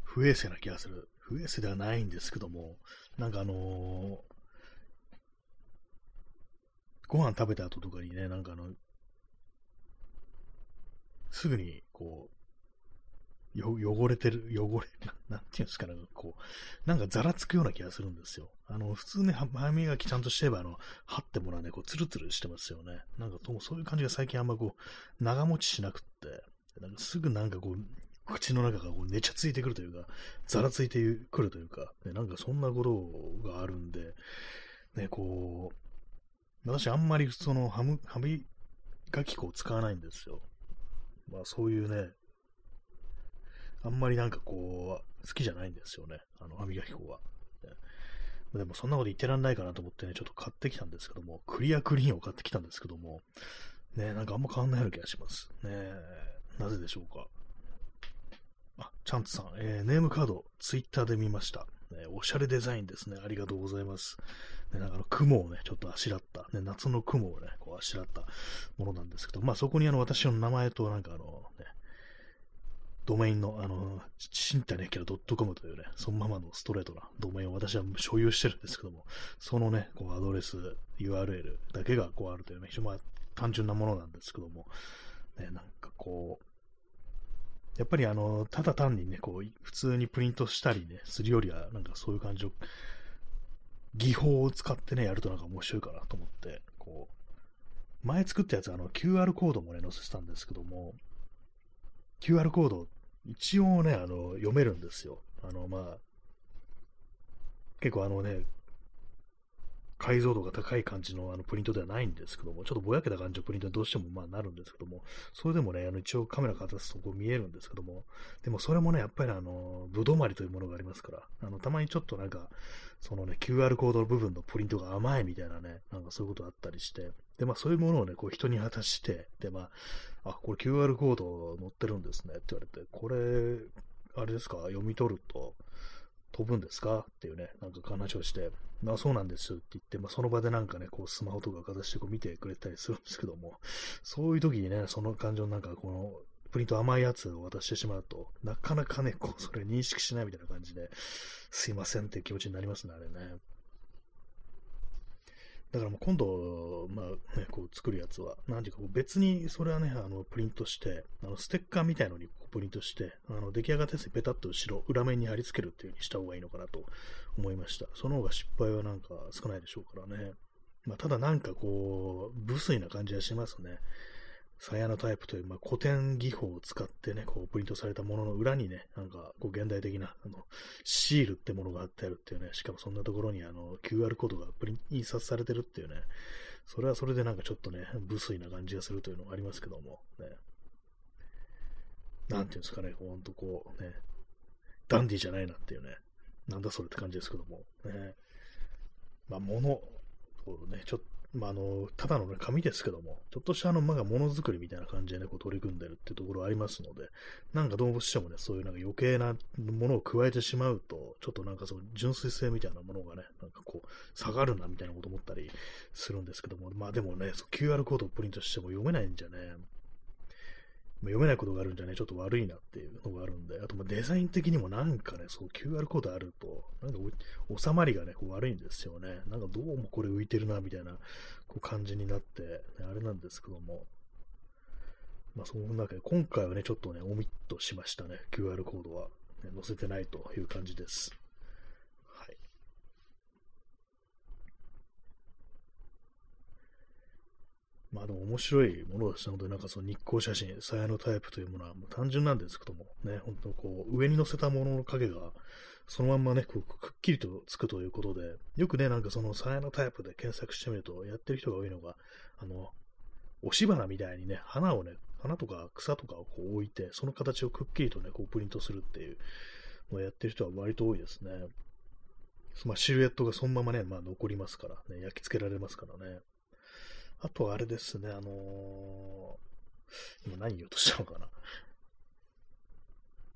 不衛生な気がする。不衛生ではないんですけども、なんかあのー、ご飯食べた後とかにね、なんかあの、すぐに、こう、汚れてる、汚れ、なんていうんですかね、こう、なんかざらつくような気がするんですよ。あの、普通ね、歯磨きちゃんとしてれば、あの、歯ってものはね、こう、ツルツルしてますよね。なんか、そういう感じが最近あんまこう、長持ちしなくって、なんかすぐなんかこう、口の中がこう寝ちゃついてくるというか、ざらついてくるというか、ね、なんかそんなことがあるんで、ね、こう、私あんまりその歯磨き粉を使わないんですよ。まあそういうね、あんまりなんかこう、好きじゃないんですよね、あの歯磨き粉は。でもそんなこと言ってらんないかなと思ってね、ちょっと買ってきたんですけども、クリアクリーンを買ってきたんですけども、ね、なんかあんま変わんないような気がします。ねなぜでしょうか。あ、チャンツさん、えー、ネームカード、ツイッターで見ました。ね、おしゃれデザインですね。ありがとうございます。ね、なんかあの雲をね、ちょっとあしらった、ね、夏の雲をね、こうあしらったものなんですけど、まあそこにあの私の名前となんかあのね、ドメインの、あの、シンタネキャラ .com というね、そのままのストレートなドメインを私は所有してるんですけども、そのね、こうアドレス、URL だけがこうあるというね、非常に単純なものなんですけども、ね、なんかこう、やっぱりあの、ただ単にね、こう、普通にプリントしたりね、するよりは、なんかそういう感じを、技法を使ってね、やるとなんか面白いかなと思って、こう、前作ったやつ、あの、QR コードもね、載せてたんですけども、QR コード、一応ね、あの、読めるんですよ。あの、まあ、結構あのね、解像度が高い感じのあのプリントではないんですけども、ちょっとぼやけた感じのプリントにどうしてもまあなるんですけども、それでもね、あの一応カメラかざすとこう見えるんですけども、でもそれもね、やっぱりあの、ぶどまりというものがありますから、あの、たまにちょっとなんか、そのね、QR コードの部分のプリントが甘いみたいなね、なんかそういうことあったりして、で、まあそういうものをね、こう人に渡して、で、まあ、あ、これ QR コード載ってるんですねって言われて、これ、あれですか、読み取ると、飛ぶんですか？っていうね、なんか話をして、まあそうなんですよって言って、まあその場でなんかね、こうスマホとかかざしてこう見てくれたりするんですけども、そういう時にね、その感情なんかこのプリント甘いやつを渡してしまうと、なかなかね、こうそれ認識しないみたいな感じで、すいませんって気持ちになりますね、あれね。だからもう今度、まあね、こう作るやつは、何ていうか別にそれはね、あのプリントして、あのステッカーみたいのにプリントして、あの出来上がったやつにペタッと後ろ、裏面に貼り付けるっていう風にした方がいいのかなと思いました。その方が失敗はなんか少ないでしょうからね。まあ、ただなんかこう、無粋な感じがしますね。サヤのタイプという、まあ、古典技法を使ってね、こう、プリントされたものの裏にね、なんか、こう、現代的な、あの、シールってものがあってあるっていうね、しかもそんなところに、あの、QR コードがプリン印刷されてるっていうね、それはそれでなんかちょっとね、無粋な感じがするというのがありますけども、ね。なんていうんですかね、ほんとこう、ね、ダンディじゃないなっていうね、なんだそれって感じですけども、ね。まあ、物、そうね、ちょっと、まあ、あの、ただの、ね、紙ですけども、ちょっとしたあの、まがものづくりみたいな感じでね、こう取り組んでるっていうところありますので、なんかどうしてもね、そういうなんか余計なものを加えてしまうと、ちょっとなんかその純粋性みたいなものがね、なんかこう、下がるなみたいなこと思ったりするんですけども、まあでもね、QR コードをプリントしても読めないんじゃね、読めないことがあるんじゃね、ちょっと悪いなっていうのがあるんで、あとまデザイン的にもなんかね、そう QR コードあると、なんか収まりがね、こう悪いんですよね。なんかどうもこれ浮いてるな、みたいなこう感じになって、ね、あれなんですけども。まあ、その中で、今回はね、ちょっとね、オミットしましたね。QR コードは、ね、載せてないという感じです。はい。まあでも面白いものですね。本当になんかその日光写真、鞘のタイプというものはもう単純なんですけども、ね、本当こう、上に乗せたものの影が、そのまんまね、こうくっきりとつくということで、よくね、なんかその鞘のタイプで検索してみると、やってる人が多いのが、あの、押し花みたいにね、花をね、花とか草とかをこう置いて、その形をくっきりとね、こうプリントするっていうのをやってる人は割と多いですね。まあ、シルエットがそのままね、まあ、残りますから、ね、焼き付けられますからね。あとはあれですね、あのー、今何言おうとしたのかな。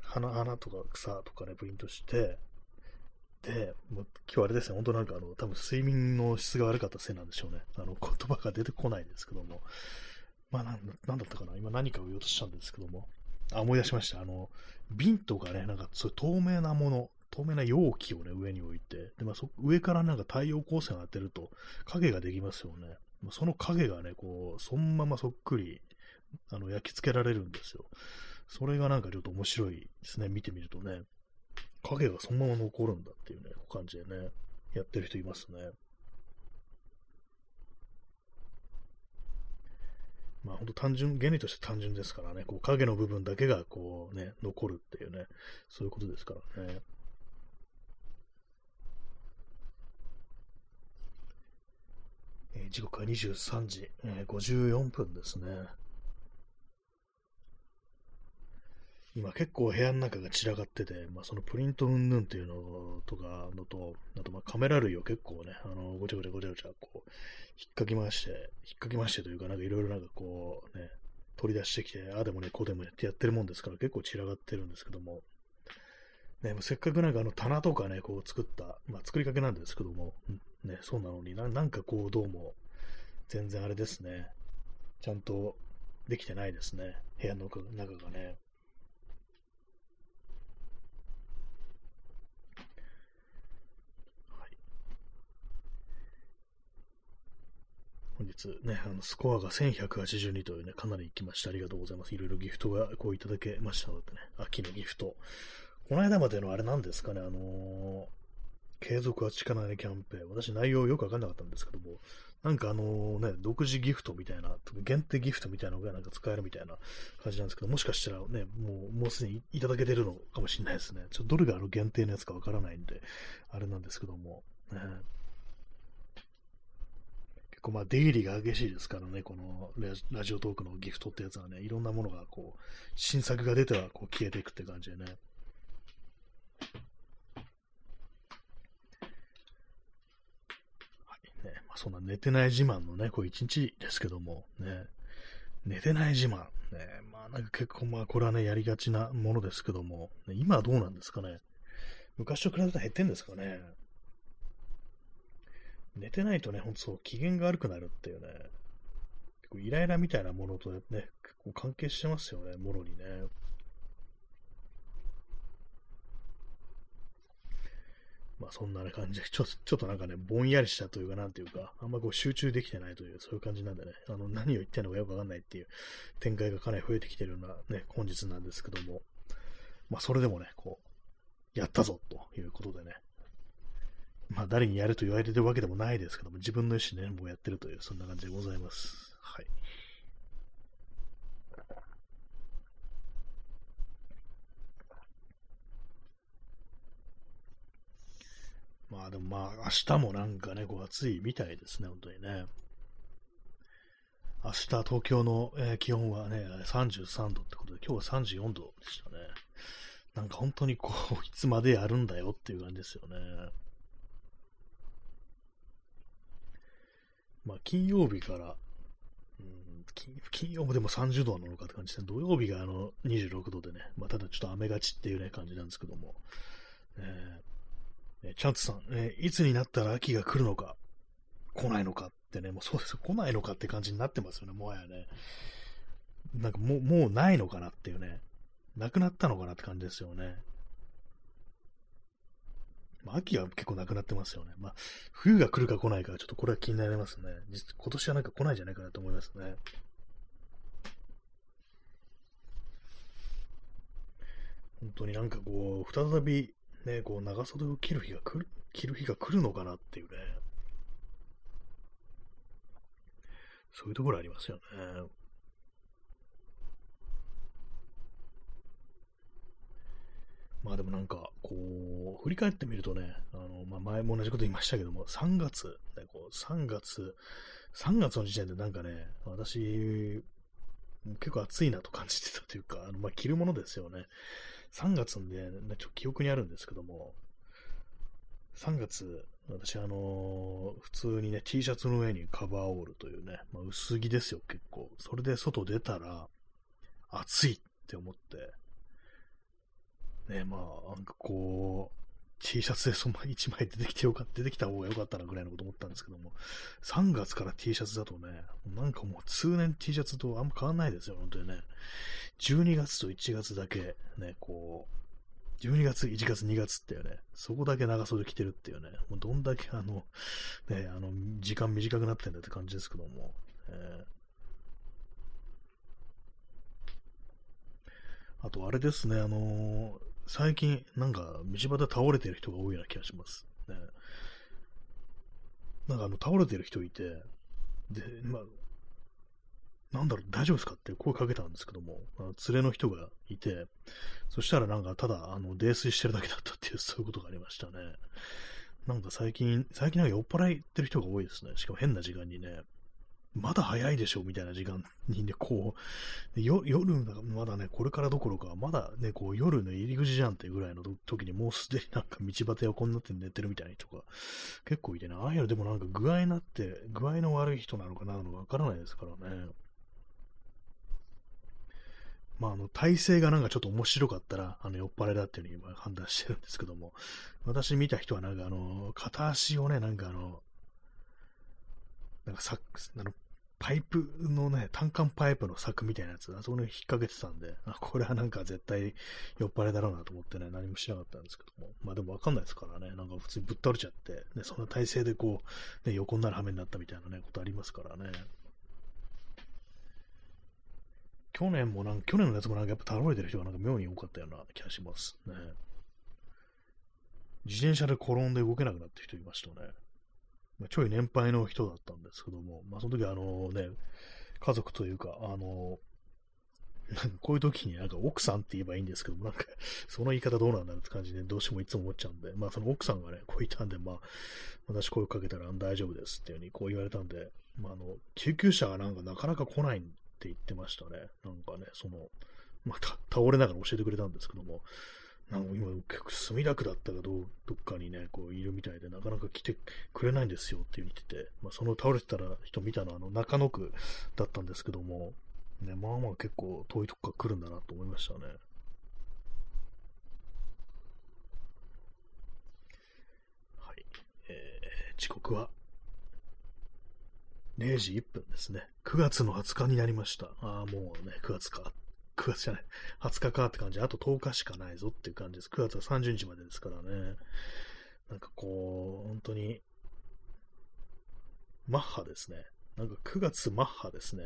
花、花とか草とかね、プリントして、で、もう今日あれですね、本当なんかあの、多分睡眠の質が悪かったせいなんでしょうね。あの、言葉が出てこないんですけども。まあ、なんだったかな今何かを言おうとしたんですけども。あ、思い出しました。あの、瓶とかね、なんかそういう透明なもの、透明な容器をね、上に置いて、で、まあ、そ上からなんか太陽光線を当てると影ができますよね。その影がね、こう、そのままそっくり、あの、焼き付けられるんですよ。それがなんかちょっと面白いですね。見てみるとね。影がそのまま残るんだっていうね、感じでね、やってる人いますね。まあ本当単純、原理として単純ですからね、こう影の部分だけがこうね、残るっていうね、そういうことですからね。えー、時刻は23時、えー、54分ですね。今結構部屋の中が散らかってて、まあ、そのプリントうんぬんっていうのとかのと、あとまカメラ類を結構ね、あのごちゃごちゃごちゃごちゃこう、引っかき回して、引っかき回してというか、なんかいろいろなんかこうね、取り出してきて、ああでもね、こうでもやってやってるもんですから結構散らかってるんですけども、ね、もせっかくなんかあの棚とかね、こう作った、まあ作りかけなんですけども、ね、そうなのにな、なんかこうどうも、全然あれですね、ちゃんとできてないですね、部屋の中がね。はい本日ね、あのスコアが1182というね、かなり行きました。ありがとうございます。いろいろギフトがこういただけましたのでね、秋のギフト。この間までのあれなんですかね、あのー、継続は力ないキャンペーン。私内容よくわかんなかったんですけども、なんかあのね、独自ギフトみたいな、限定ギフトみたいなのがなんか使えるみたいな感じなんですけど、もしかしたらね、もう、もうすでにいただけてるのかもしれないですね。ちょっとどれがあの限定のやつかわからないんで、あれなんですけども、ね、結構まあ出入りが激しいですからね、このラジオトークのギフトってやつはね、いろんなものがこう、新作が出てはこう消えていくって感じでね。はいねまあ、そんな寝てない自慢のね、こう一日ですけども、ね、寝てない自慢、ね、まあなんか結構まあこれはね、やりがちなものですけども、ね、今はどうなんですかね。昔と比べたら減ってんですかね。寝てないとね、ほんとそう、機嫌が悪くなるっていうね、結構イライラみたいなものとね、結構関係してますよね、もろにね。まあそんな感じで、ちょちょっとなんかね、ぼんやりしたというか、なんていうか、あんまこう集中できてないという、そういう感じなんでね、あの、何を言ってんのかよくわかんないっていう展開がかなり増えてきてるようなね、本日なんですけども、まあそれでもね、こう、やったぞということでね、まあ、誰にやると言われてるわけでもないですけども、自分の意思でね、もうやってるという、そんな感じでございます。はい。まあでもまあ、明日もなんかね、こう暑いみたいですね、本当にね。明日、東京の、えー、気温はね、33度ってことで、今日は34度でしたね。なんか本当にこう、いつまでやるんだよっていう感じですよね。まあ、金曜日から、うん、金曜もでも30度なのかって感じで、土曜日があの26度でね、まあ、ただちょっと雨がちっていうね、感じなんですけども、えー、チャンツさん、え、いつになったら秋が来るのか、来ないのかってね、もうそうです、来ないのかって感じになってますよね、もはやね。なんかもう、もうないのかなっていうね、なくなったのかなって感じですよね。まあ、秋は結構なくなってますよね。まあ、冬が来るか来ないか、ちょっとこれは気になりますね。実今年はなんか来ないんじゃないかなと思いますね。本当になんかこう、再びね、こう長袖を着る日が来る、着る日が来るのかなっていうね。そういうところありますよね。まあでもなんか、こう、振り返ってみるとね、あの、まあ前も同じこと言いましたけども、3月、ね、こう3月、3月の時点でなんかね、私、結構暑いなと感じてたというか、あのまあ着るものですよね。3月んで、ね、ちょっと記憶にあるんですけども、3月、私、あのー、普通にね、T シャツの上にカバーオールというね、まあ、薄着ですよ、結構。それで外出たら、暑いって思って、ね、まあ、なんかこう、T シャツでその1 枚出てきてよかった、出てきた方がよかったなぐらいのこと思ったんですけども、3月から T シャツだとね、なんかもう通年 T シャツとあんま変わんないですよ、本当にね。12月と1月だけ、ね、こう、12月、1月、2月っていうね、そこだけ長袖着てるっていうね、もうどんだけあの、ね、あの、時間短くなってんだって感じですけども、えー、あと、あれですね、あの、最近、なんか、道端倒れてる人が多いような気がします。ね。なんか、あの、倒れてる人いて、で、まあ、なんだろう、大丈夫ですかって声かけたんですけども、あの連れの人がいて、そしたらなんか、ただ、あの、泥酔してるだけだったっていう、そういうことがありましたね。なんか最近、最近なんか酔っ払ってる人が多いですね。しかも変な時間にね、まだ早いでしょみたいな時間にね、こう、夜、まだね、これからどころか、まだね、こう、夜の入り口じゃんっていうぐらいの時にもうすでになんか道端横になって寝てるみたいな人が結構いてね、ああいうのでもなんか具合になって、具合の悪い人なのかなのわからないですからね。まあ、あの、体勢がなんかちょっと面白かったら、あの、酔っ払いだっていうふうに今判断してるんですけども、私見た人はなんかあの、片足をね、なんかあの、なんかさ、あの、パイプのね、単管パイプの柵みたいなやつ、あそこに引っ掛けてたんで、あ、これはなんか絶対酔っ払いだろうなと思ってね、何もしなかったんですけども。まあでもわかんないですからね、なんか普通にぶっ倒れちゃって、ね、そんな体勢でこう、ね、横になる羽目になったみたいなね、ことありますからね。去年もなんか、去年のやつもなんかやっぱ倒れてる人がなんか妙に多かったような気がしますね。自転車で転んで動けなくなってる人いましたね。まちょい年配の人だったんですけども、まあ、その時あのね、家族というか、あの、こういう時になんか奥さんって言えばいいんですけども、なんか、その言い方どうなんだろうって感じで、どうしてもいつも思っちゃうんで、まあその奥さんがね、こう言ったんで、まあ、私声かけたら大丈夫ですっていうふうにこう言われたんで、まああの、救急車がなんかなかなか来ないって言ってましたね。なんかね、その、まあ、倒れながら教えてくれたんですけども、なんか今、結構墨田区だったかどどっかにね、こういるみたいで、なかなか来てくれないんですよって言ってて、まあ、その倒れてたら人見たのはあの中野区だったんですけども、ね、まあまあ結構遠いとこから来るんだなと思いましたね。はい。えー、時刻は0時1分ですね。9月の20日になりました。ああ、もうね、9月か9月じゃない、20日かって感じ、あと10日しかないぞっていう感じです。9月は30日までですからね。なんかこう、本当に、マッハですね。なんか9月マッハですね。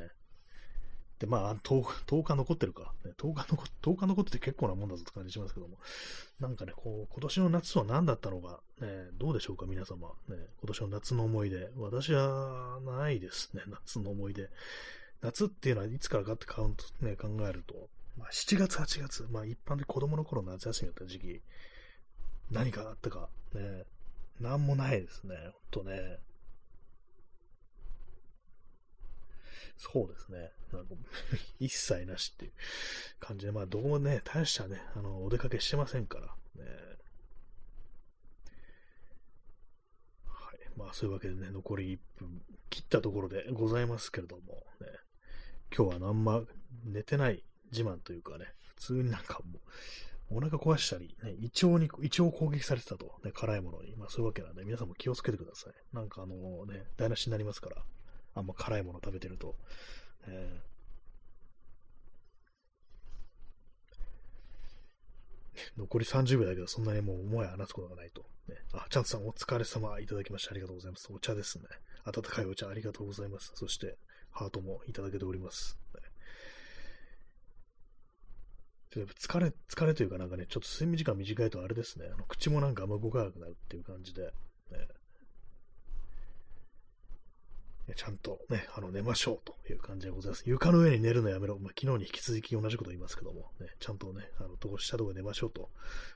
で、まあ、10, 10日残ってるか、10日残、10日残ってて結構なもんだぞって感じしますけども。なんかね、こう、今年の夏は何だったのか、ね、どうでしょうか、皆様。ね、今年の夏の思い出。私はないですね、夏の思い出。夏っていうのはいつからかってカウント、ね、考えると、まあ、7月、8月、まあ、一般で子供の頃の夏休みだった時期、何かあったか、ね、なんもないですね、ほんとね。そうですね。なんか 一切なしっていう感じで、まあ、どこもね、大したね、あの、お出かけしてませんから、ね。はい。まあ、そういうわけでね、残り1分切ったところでございますけれども、ね。今日はあんま寝てない自慢というかね、普通になんかもう、お腹壊したり、ね、胃腸に、胃腸を攻撃されてたと、ね、辛いものに。まあそういうわけなんで、皆さんも気をつけてください。なんかあのね、台無しになりますから、あんま辛いもの食べてると。えー、残り30秒だけど、そんなにもう思い話すことがないと。ね、あ、チャンツさんお疲れ様いただきましてありがとうございます。お茶ですね。温かいお茶ありがとうございます。そして、ハートもいただけております。疲れ、疲れというかなんかね、ちょっと睡眠時間短いとあれですね、あの口もなんかあんま動かなくなるっていう感じで、ね、ちゃんとね、あの、寝ましょうという感じでございます。床の上に寝るのやめろ。まあ、昨日に引き続き同じこと言いますけども、ね、ちゃんとね、あの、どこ下とこで寝ましょうと、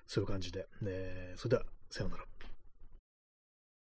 そういう感じで、ね、それでは、さようなら。